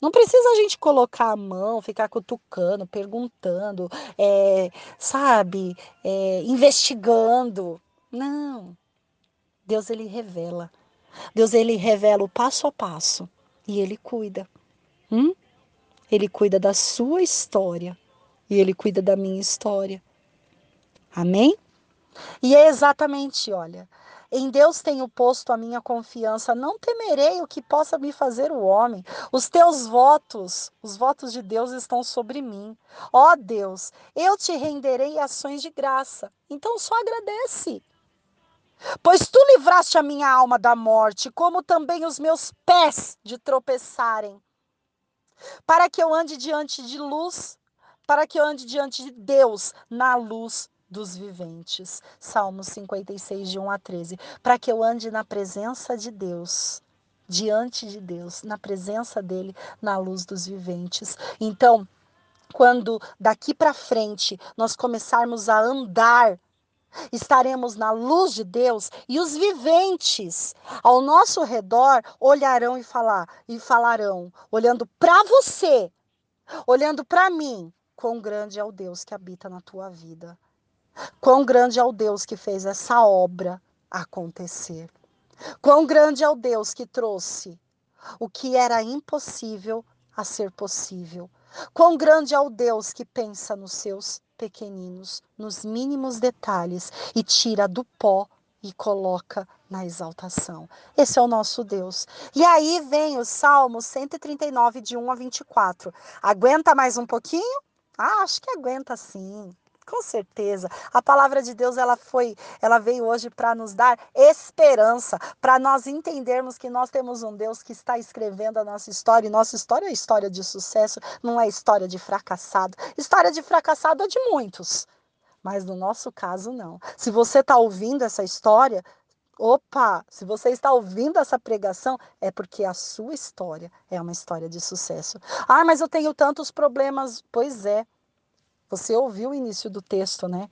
Não precisa a gente colocar a mão, ficar cutucando, perguntando, é, sabe, é, investigando. Não. Deus ele revela. Deus ele revela o passo a passo e ele cuida. Hum? Ele cuida da sua história e ele cuida da minha história. Amém? E é exatamente, olha, em Deus tenho posto a minha confiança, não temerei o que possa me fazer o homem. Os teus votos, os votos de Deus estão sobre mim. Ó Deus, eu te renderei ações de graça. Então só agradece. Pois tu livraste a minha alma da morte, como também os meus pés de tropeçarem, para que eu ande diante de luz, para que eu ande diante de Deus na luz dos viventes. Salmos 56, de 1 a 13. Para que eu ande na presença de Deus, diante de Deus, na presença dele, na luz dos viventes. Então, quando daqui para frente nós começarmos a andar estaremos na luz de Deus e os viventes ao nosso redor olharão e falar e falarão, olhando para você, olhando para mim, quão grande é o Deus que habita na tua vida. Quão grande é o Deus que fez essa obra acontecer. Quão grande é o Deus que trouxe o que era impossível a ser possível. Quão grande é o Deus que pensa nos seus pequeninos, nos mínimos detalhes e tira do pó e coloca na exaltação. Esse é o nosso Deus. E aí vem o Salmo 139, de 1 a 24. Aguenta mais um pouquinho? Ah, acho que aguenta sim. Com certeza. A palavra de Deus ela foi, ela veio hoje para nos dar esperança, para nós entendermos que nós temos um Deus que está escrevendo a nossa história, e nossa história é história de sucesso, não é história de fracassado. História de fracassado é de muitos, mas no nosso caso não. Se você está ouvindo essa história, Opa, se você está ouvindo essa pregação, é porque a sua história é uma história de sucesso. Ah, mas eu tenho tantos problemas. Pois é, você ouviu o início do texto, né?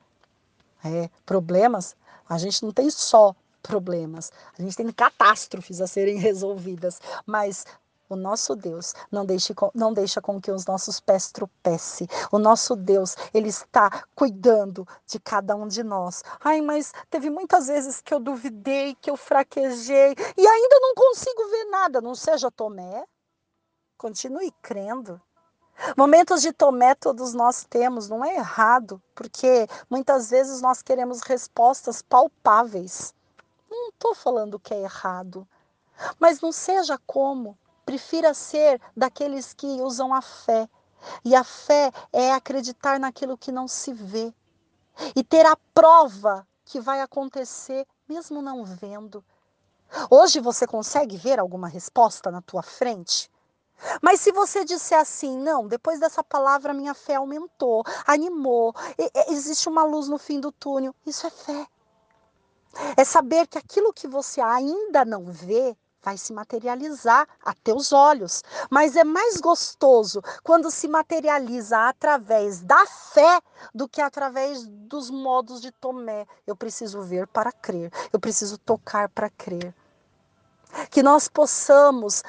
É, problemas, a gente não tem só problemas, a gente tem catástrofes a serem resolvidas, mas O nosso Deus não deixa, não deixa com que os nossos pés tropecem. O nosso Deus, Ele está cuidando de cada um de nós. Ai, mas teve muitas vezes que eu duvidei, que eu fraquejei e ainda não consigo ver nada. Não seja Tomé. Continue crendo. Momentos de Tomé todos nós temos, não é errado, porque muitas vezes nós queremos respostas palpáveis. Não estou falando que é errado, mas não seja como Prefira ser daqueles que usam a fé. E a fé é acreditar naquilo que não se vê. E ter a prova que vai acontecer, mesmo não vendo. Hoje você consegue ver alguma resposta na tua frente? Mas se você disser assim, não, depois dessa palavra minha fé aumentou, animou, existe uma luz no fim do túnel, isso é fé. É saber que aquilo que você ainda não vê, vai se materializar a teus olhos. Mas é mais gostoso quando se materializa através da fé do que através dos modos de Tomé. Eu preciso ver para crer, eu preciso tocar para crer. Que nós possamos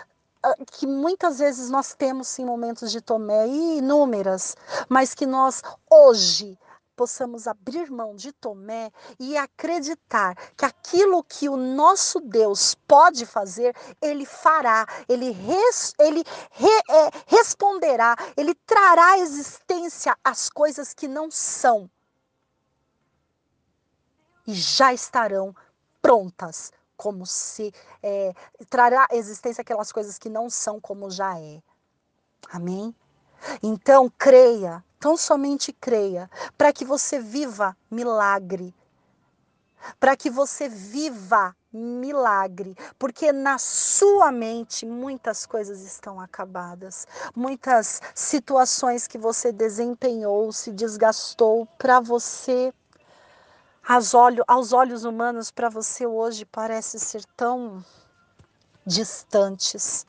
que muitas vezes nós temos sim momentos de Tomé e inúmeras, mas que nós hoje possamos abrir mão de Tomé e acreditar que aquilo que o nosso Deus pode fazer, ele fará, ele, res, ele re, é, responderá, ele trará à existência as coisas que não são. E já estarão prontas, como se é, trará à existência aquelas coisas que não são como já é. Amém? Então, creia, tão somente creia, para que você viva milagre. Para que você viva milagre, porque na sua mente muitas coisas estão acabadas, muitas situações que você desempenhou, se desgastou para você aos, olho, aos olhos humanos para você hoje parece ser tão distantes.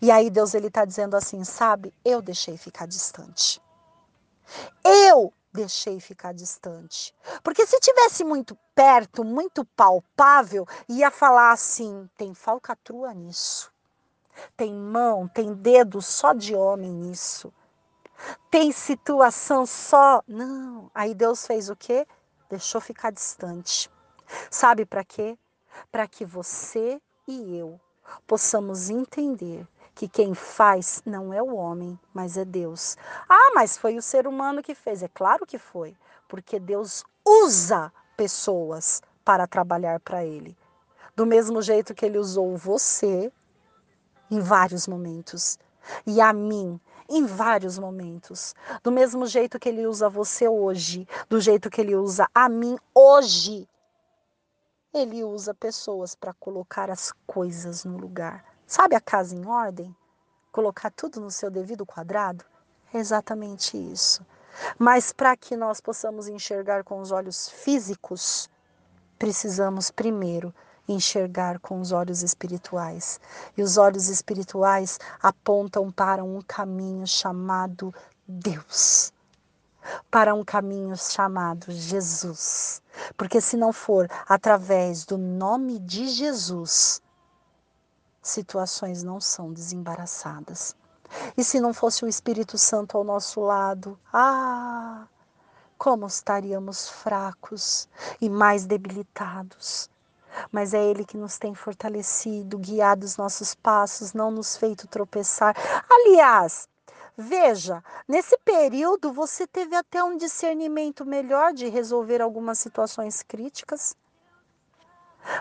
E aí Deus ele está dizendo assim, sabe? Eu deixei ficar distante. Eu deixei ficar distante. Porque se tivesse muito perto, muito palpável, ia falar assim: tem falcatrua nisso. Tem mão, tem dedo só de homem nisso. Tem situação só. Não. Aí Deus fez o quê? Deixou ficar distante. Sabe para quê? Para que você e eu possamos entender que quem faz não é o homem, mas é Deus. Ah, mas foi o ser humano que fez. É claro que foi, porque Deus usa pessoas para trabalhar para Ele. Do mesmo jeito que Ele usou você em vários momentos e a mim em vários momentos. Do mesmo jeito que Ele usa você hoje, do jeito que Ele usa a mim hoje. Ele usa pessoas para colocar as coisas no lugar. Sabe a casa em ordem? Colocar tudo no seu devido quadrado? É exatamente isso. Mas para que nós possamos enxergar com os olhos físicos, precisamos primeiro enxergar com os olhos espirituais. E os olhos espirituais apontam para um caminho chamado Deus. Para um caminho chamado Jesus. Porque se não for através do nome de Jesus, situações não são desembaraçadas. E se não fosse o Espírito Santo ao nosso lado, ah, como estaríamos fracos e mais debilitados. Mas é Ele que nos tem fortalecido, guiado os nossos passos, não nos feito tropeçar. Aliás, veja, nesse período você teve até um discernimento melhor de resolver algumas situações críticas.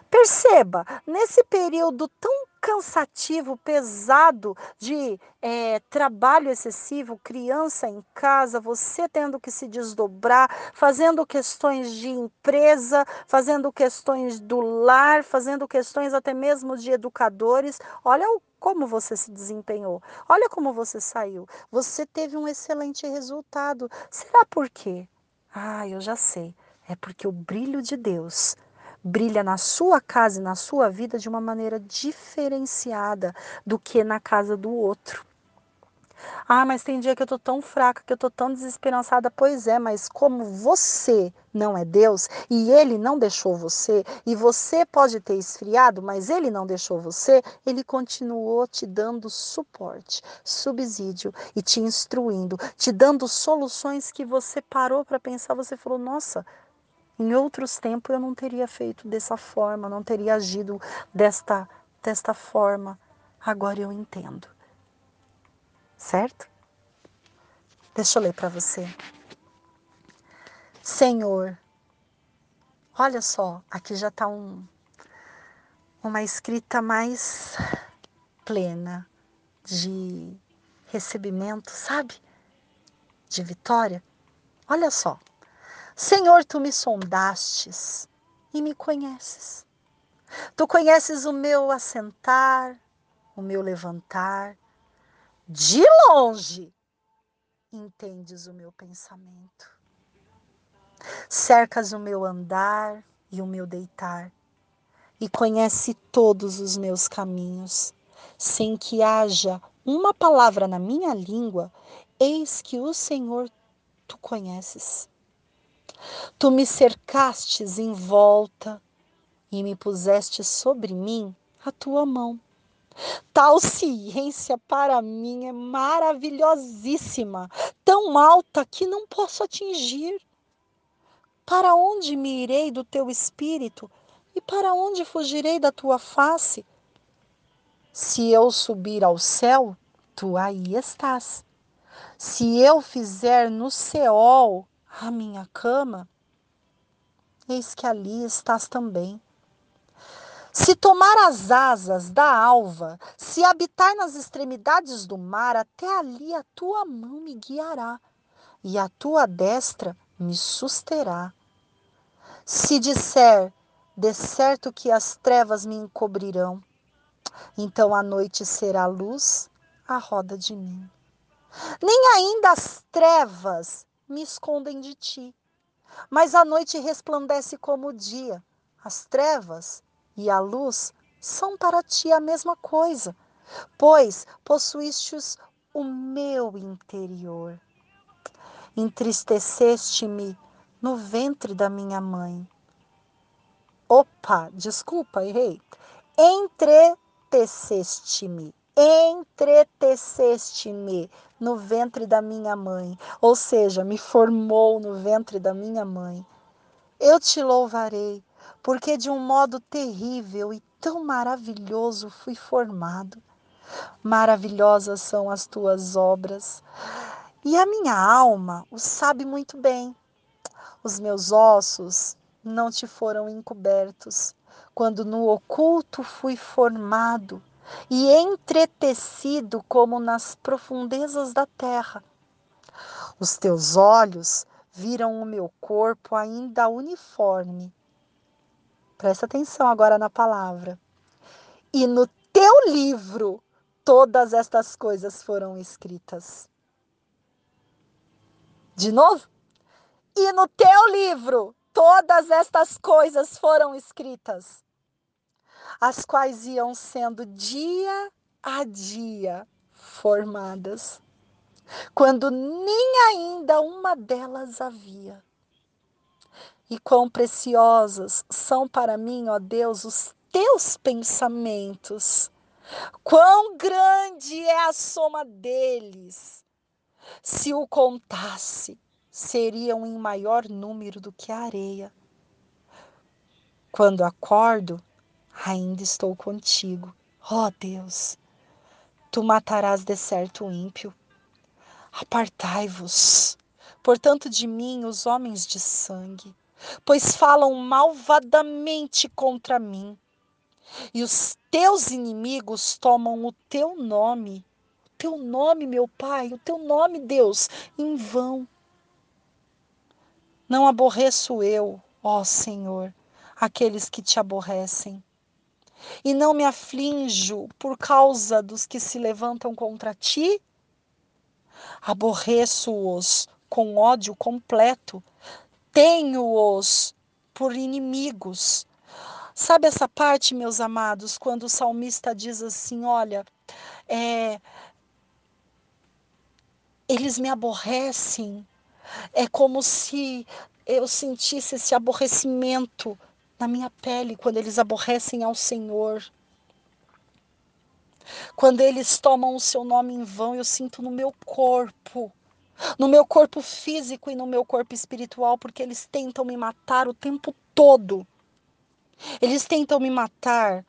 Perceba, nesse período tão cansativo, pesado de é, trabalho excessivo, criança em casa, você tendo que se desdobrar, fazendo questões de empresa, fazendo questões do lar, fazendo questões até mesmo de educadores. Olha o como você se desempenhou. Olha como você saiu. Você teve um excelente resultado. Será por quê? Ah, eu já sei. É porque o brilho de Deus brilha na sua casa e na sua vida de uma maneira diferenciada do que na casa do outro. Ah, mas tem dia que eu tô tão fraca, que eu tô tão desesperançada. Pois é, mas como você não é Deus e ele não deixou você, e você pode ter esfriado, mas ele não deixou você, ele continuou te dando suporte, subsídio e te instruindo, te dando soluções que você parou para pensar, você falou: "Nossa, em outros tempos eu não teria feito dessa forma, não teria agido desta desta forma. Agora eu entendo." certo? Deixa eu ler para você. Senhor, olha só, aqui já está um, uma escrita mais plena de recebimento, sabe? De vitória. Olha só. Senhor, tu me sondastes e me conheces. Tu conheces o meu assentar, o meu levantar, de longe entendes o meu pensamento. Cercas o meu andar e o meu deitar, e conhece todos os meus caminhos, sem que haja uma palavra na minha língua, eis que o Senhor tu conheces. Tu me cercastes em volta e me puseste sobre mim a tua mão. Tal ciência para mim é maravilhosíssima, tão alta que não posso atingir. Para onde me irei do teu espírito e para onde fugirei da tua face? Se eu subir ao céu, tu aí estás. Se eu fizer no Seol a minha cama, eis que ali estás também. Se tomar as asas da alva, se habitar nas extremidades do mar, até ali a tua mão me guiará e a tua destra me susterá. Se disser, de certo que as trevas me encobrirão, então a noite será luz à roda de mim. Nem ainda as trevas me escondem de ti, mas a noite resplandece como o dia. As trevas e a luz são para ti a mesma coisa, pois possuístes o meu interior. Entristeceste-me no ventre da minha mãe. Opa, desculpa, errei. Entreteceste-me, entreteceste-me no ventre da minha mãe, ou seja, me formou no ventre da minha mãe. Eu te louvarei porque de um modo terrível e tão maravilhoso fui formado. Maravilhosas são as tuas obras, e a minha alma o sabe muito bem. Os meus ossos não te foram encobertos, quando no oculto fui formado e entretecido como nas profundezas da terra. Os teus olhos viram o meu corpo ainda uniforme Presta atenção agora na palavra. E no teu livro todas estas coisas foram escritas. De novo? E no teu livro todas estas coisas foram escritas, as quais iam sendo dia a dia formadas, quando nem ainda uma delas havia. E quão preciosos são para mim, ó Deus, os teus pensamentos. Quão grande é a soma deles. Se o contasse, seriam em maior número do que a areia. Quando acordo, ainda estou contigo. Ó Deus, tu matarás de certo o ímpio. Apartai-vos, portanto, de mim os homens de sangue pois falam malvadamente contra mim. E os teus inimigos tomam o teu nome, o teu nome, meu Pai, o teu nome, Deus, em vão. Não aborreço eu, ó Senhor, aqueles que te aborrecem. E não me aflinjo por causa dos que se levantam contra ti. Aborreço-os com ódio completo, tenho-os por inimigos. Sabe essa parte, meus amados, quando o salmista diz assim: olha, é, eles me aborrecem. É como se eu sentisse esse aborrecimento na minha pele quando eles aborrecem ao Senhor. Quando eles tomam o seu nome em vão, eu sinto no meu corpo, no meu corpo físico e no meu corpo espiritual, porque eles tentam me matar o tempo todo. Eles tentam me matar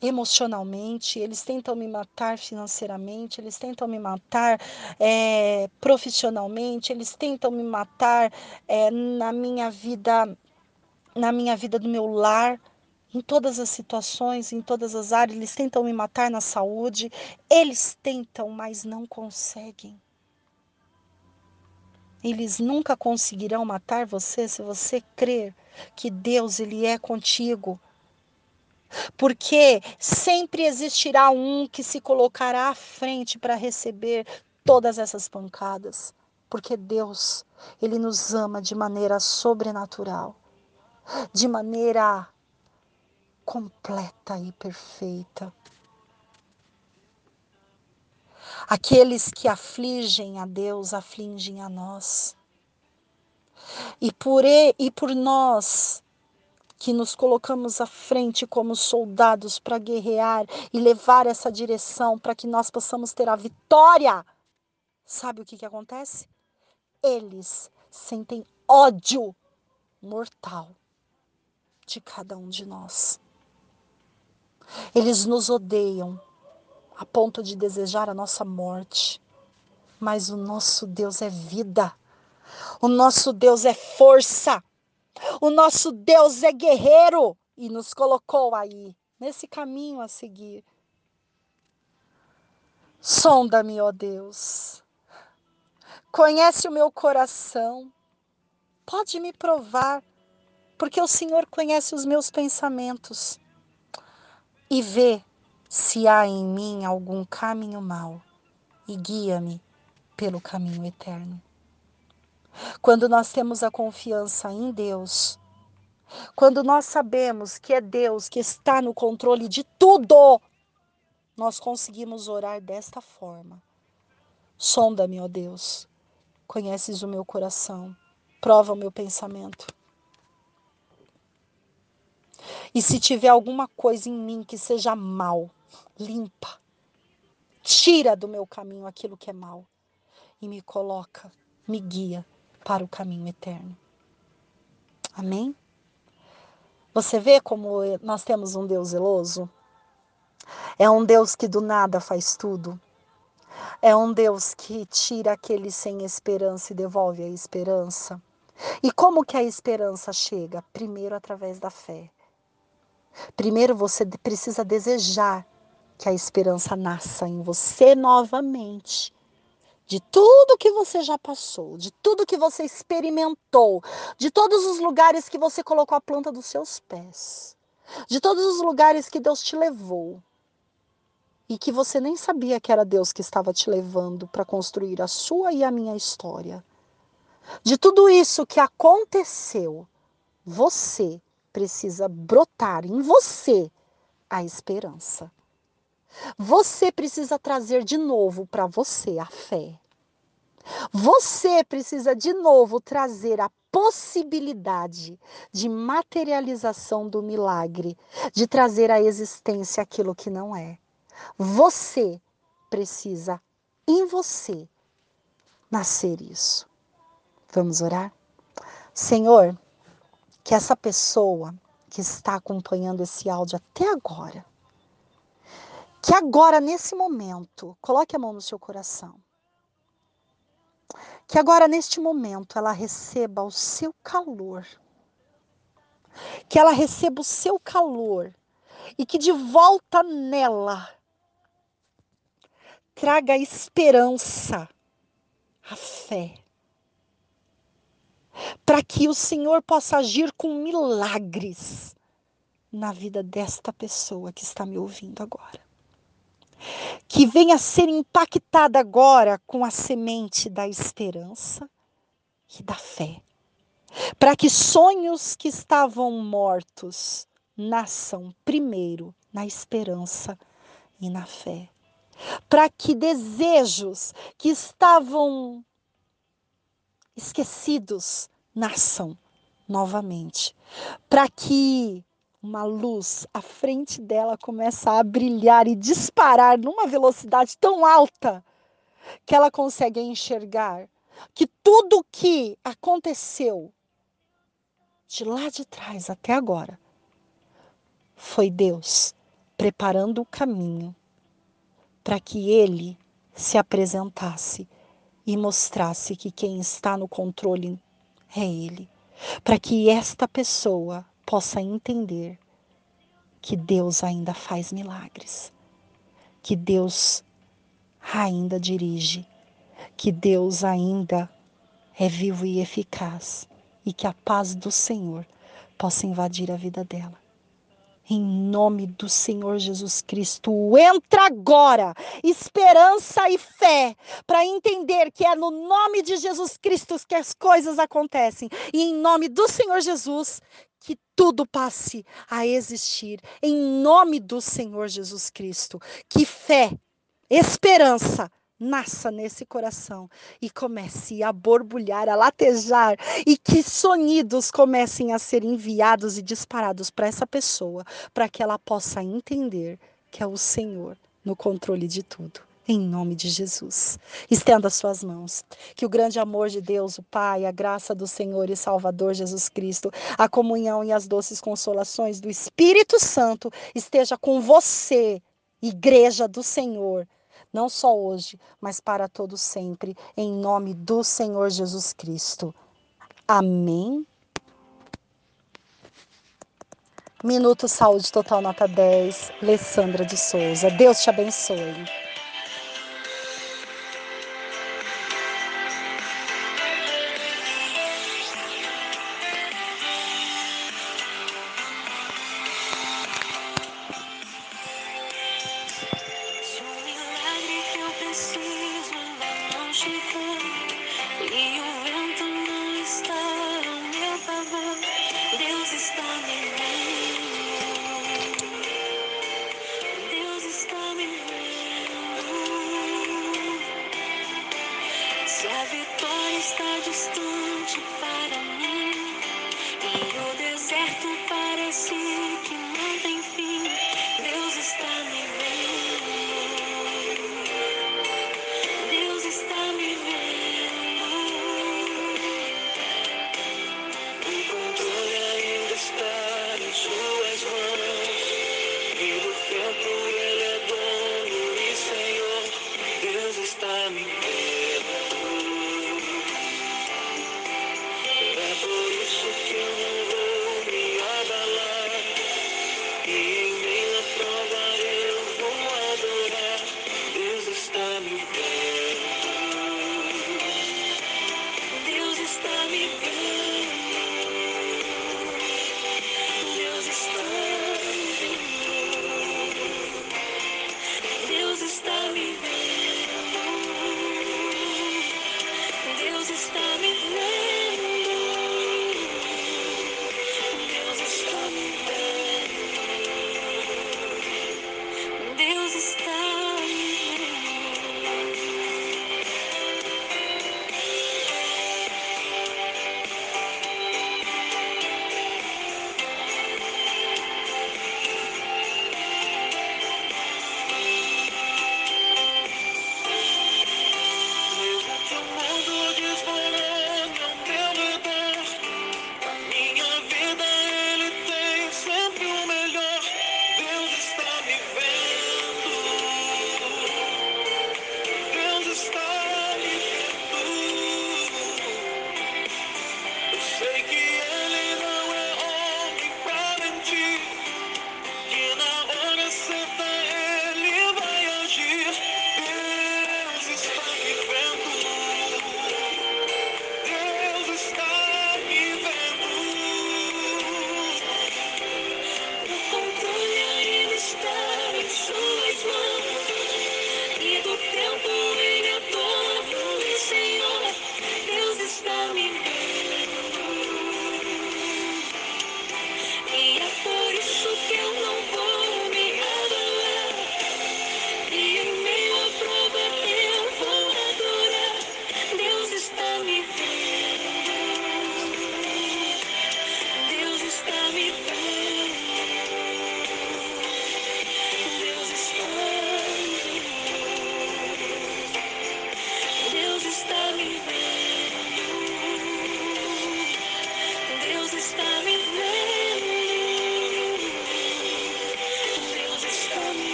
emocionalmente, eles tentam me matar financeiramente, eles tentam me matar é, profissionalmente, eles tentam me matar é, na minha vida, na minha vida do meu lar, em todas as situações, em todas as áreas, eles tentam me matar na saúde, eles tentam, mas não conseguem. Eles nunca conseguirão matar você se você crer que Deus ele é contigo, porque sempre existirá um que se colocará à frente para receber todas essas pancadas. Porque Deus, Ele nos ama de maneira sobrenatural, de maneira completa e perfeita. Aqueles que afligem a Deus, afligem a nós. E por, e, e por nós que nos colocamos à frente como soldados para guerrear e levar essa direção para que nós possamos ter a vitória. Sabe o que, que acontece? Eles sentem ódio mortal de cada um de nós. Eles nos odeiam a ponto de desejar a nossa morte. Mas o nosso Deus é vida. O nosso Deus é força. O nosso Deus é guerreiro e nos colocou aí, nesse caminho a seguir. Sonda-me, ó Deus. Conhece o meu coração. Pode me provar, porque o Senhor conhece os meus pensamentos. E vê se há em mim algum caminho mau, e guia-me pelo caminho eterno. Quando nós temos a confiança em Deus, quando nós sabemos que é Deus que está no controle de tudo, nós conseguimos orar desta forma. Sonda-me, ó Deus, conheces o meu coração, prova o meu pensamento. E se tiver alguma coisa em mim que seja mal, limpa, tira do meu caminho aquilo que é mal e me coloca, me guia para o caminho eterno. Amém? Você vê como nós temos um Deus zeloso? É um Deus que do nada faz tudo. É um Deus que tira aquele sem esperança e devolve a esperança. E como que a esperança chega? Primeiro através da fé. Primeiro você precisa desejar que a esperança nasça em você novamente de tudo que você já passou, de tudo que você experimentou, de todos os lugares que você colocou a planta dos seus pés, de todos os lugares que Deus te levou e que você nem sabia que era Deus que estava te levando para construir a sua e a minha história. De tudo isso que aconteceu, você precisa brotar em você a esperança. Você precisa trazer de novo para você a fé. Você precisa de novo trazer a possibilidade de materialização do milagre, de trazer à existência aquilo que não é. Você precisa em você nascer isso. Vamos orar? Senhor, que essa pessoa que está acompanhando esse áudio até agora, que agora, nesse momento, coloque a mão no seu coração. Que agora, neste momento, ela receba o seu calor. Que ela receba o seu calor. E que de volta nela traga a esperança, a fé. Para que o Senhor possa agir com milagres na vida desta pessoa que está me ouvindo agora que venha ser impactada agora com a semente da esperança e da fé, para que sonhos que estavam mortos nasçam primeiro na esperança e na fé. para que desejos que estavam esquecidos nasçam novamente, para que uma luz à frente dela comece a brilhar e disparar numa velocidade tão alta que ela consegue enxergar que tudo que aconteceu de lá de trás até agora foi Deus preparando o caminho para que ele se apresentasse e mostrasse que quem está no controle é ele, para que esta pessoa possa entender que Deus ainda faz milagres, que Deus ainda dirige, que Deus ainda é vivo e eficaz e que a paz do Senhor possa invadir a vida dela. Em nome do Senhor Jesus Cristo, entra agora esperança e fé para entender que é no nome de Jesus Cristo que as coisas acontecem. E em nome do Senhor Jesus, que tudo passe a existir. Em nome do Senhor Jesus Cristo, que fé, esperança nasça nesse coração e comece a borbulhar, a latejar e que sonidos comecem a ser enviados e disparados para essa pessoa, para que ela possa entender que é o Senhor no controle de tudo. Em nome de Jesus. Estenda suas mãos. Que o grande amor de Deus, o Pai, a graça do Senhor e Salvador Jesus Cristo, a comunhão e as doces consolações do Espírito Santo esteja com você, Igreja do Senhor não só hoje, mas para todo sempre, em nome do Senhor Jesus Cristo. Amém. Minuto Saúde Total Nota 10, Alessandra de Souza. Deus te abençoe.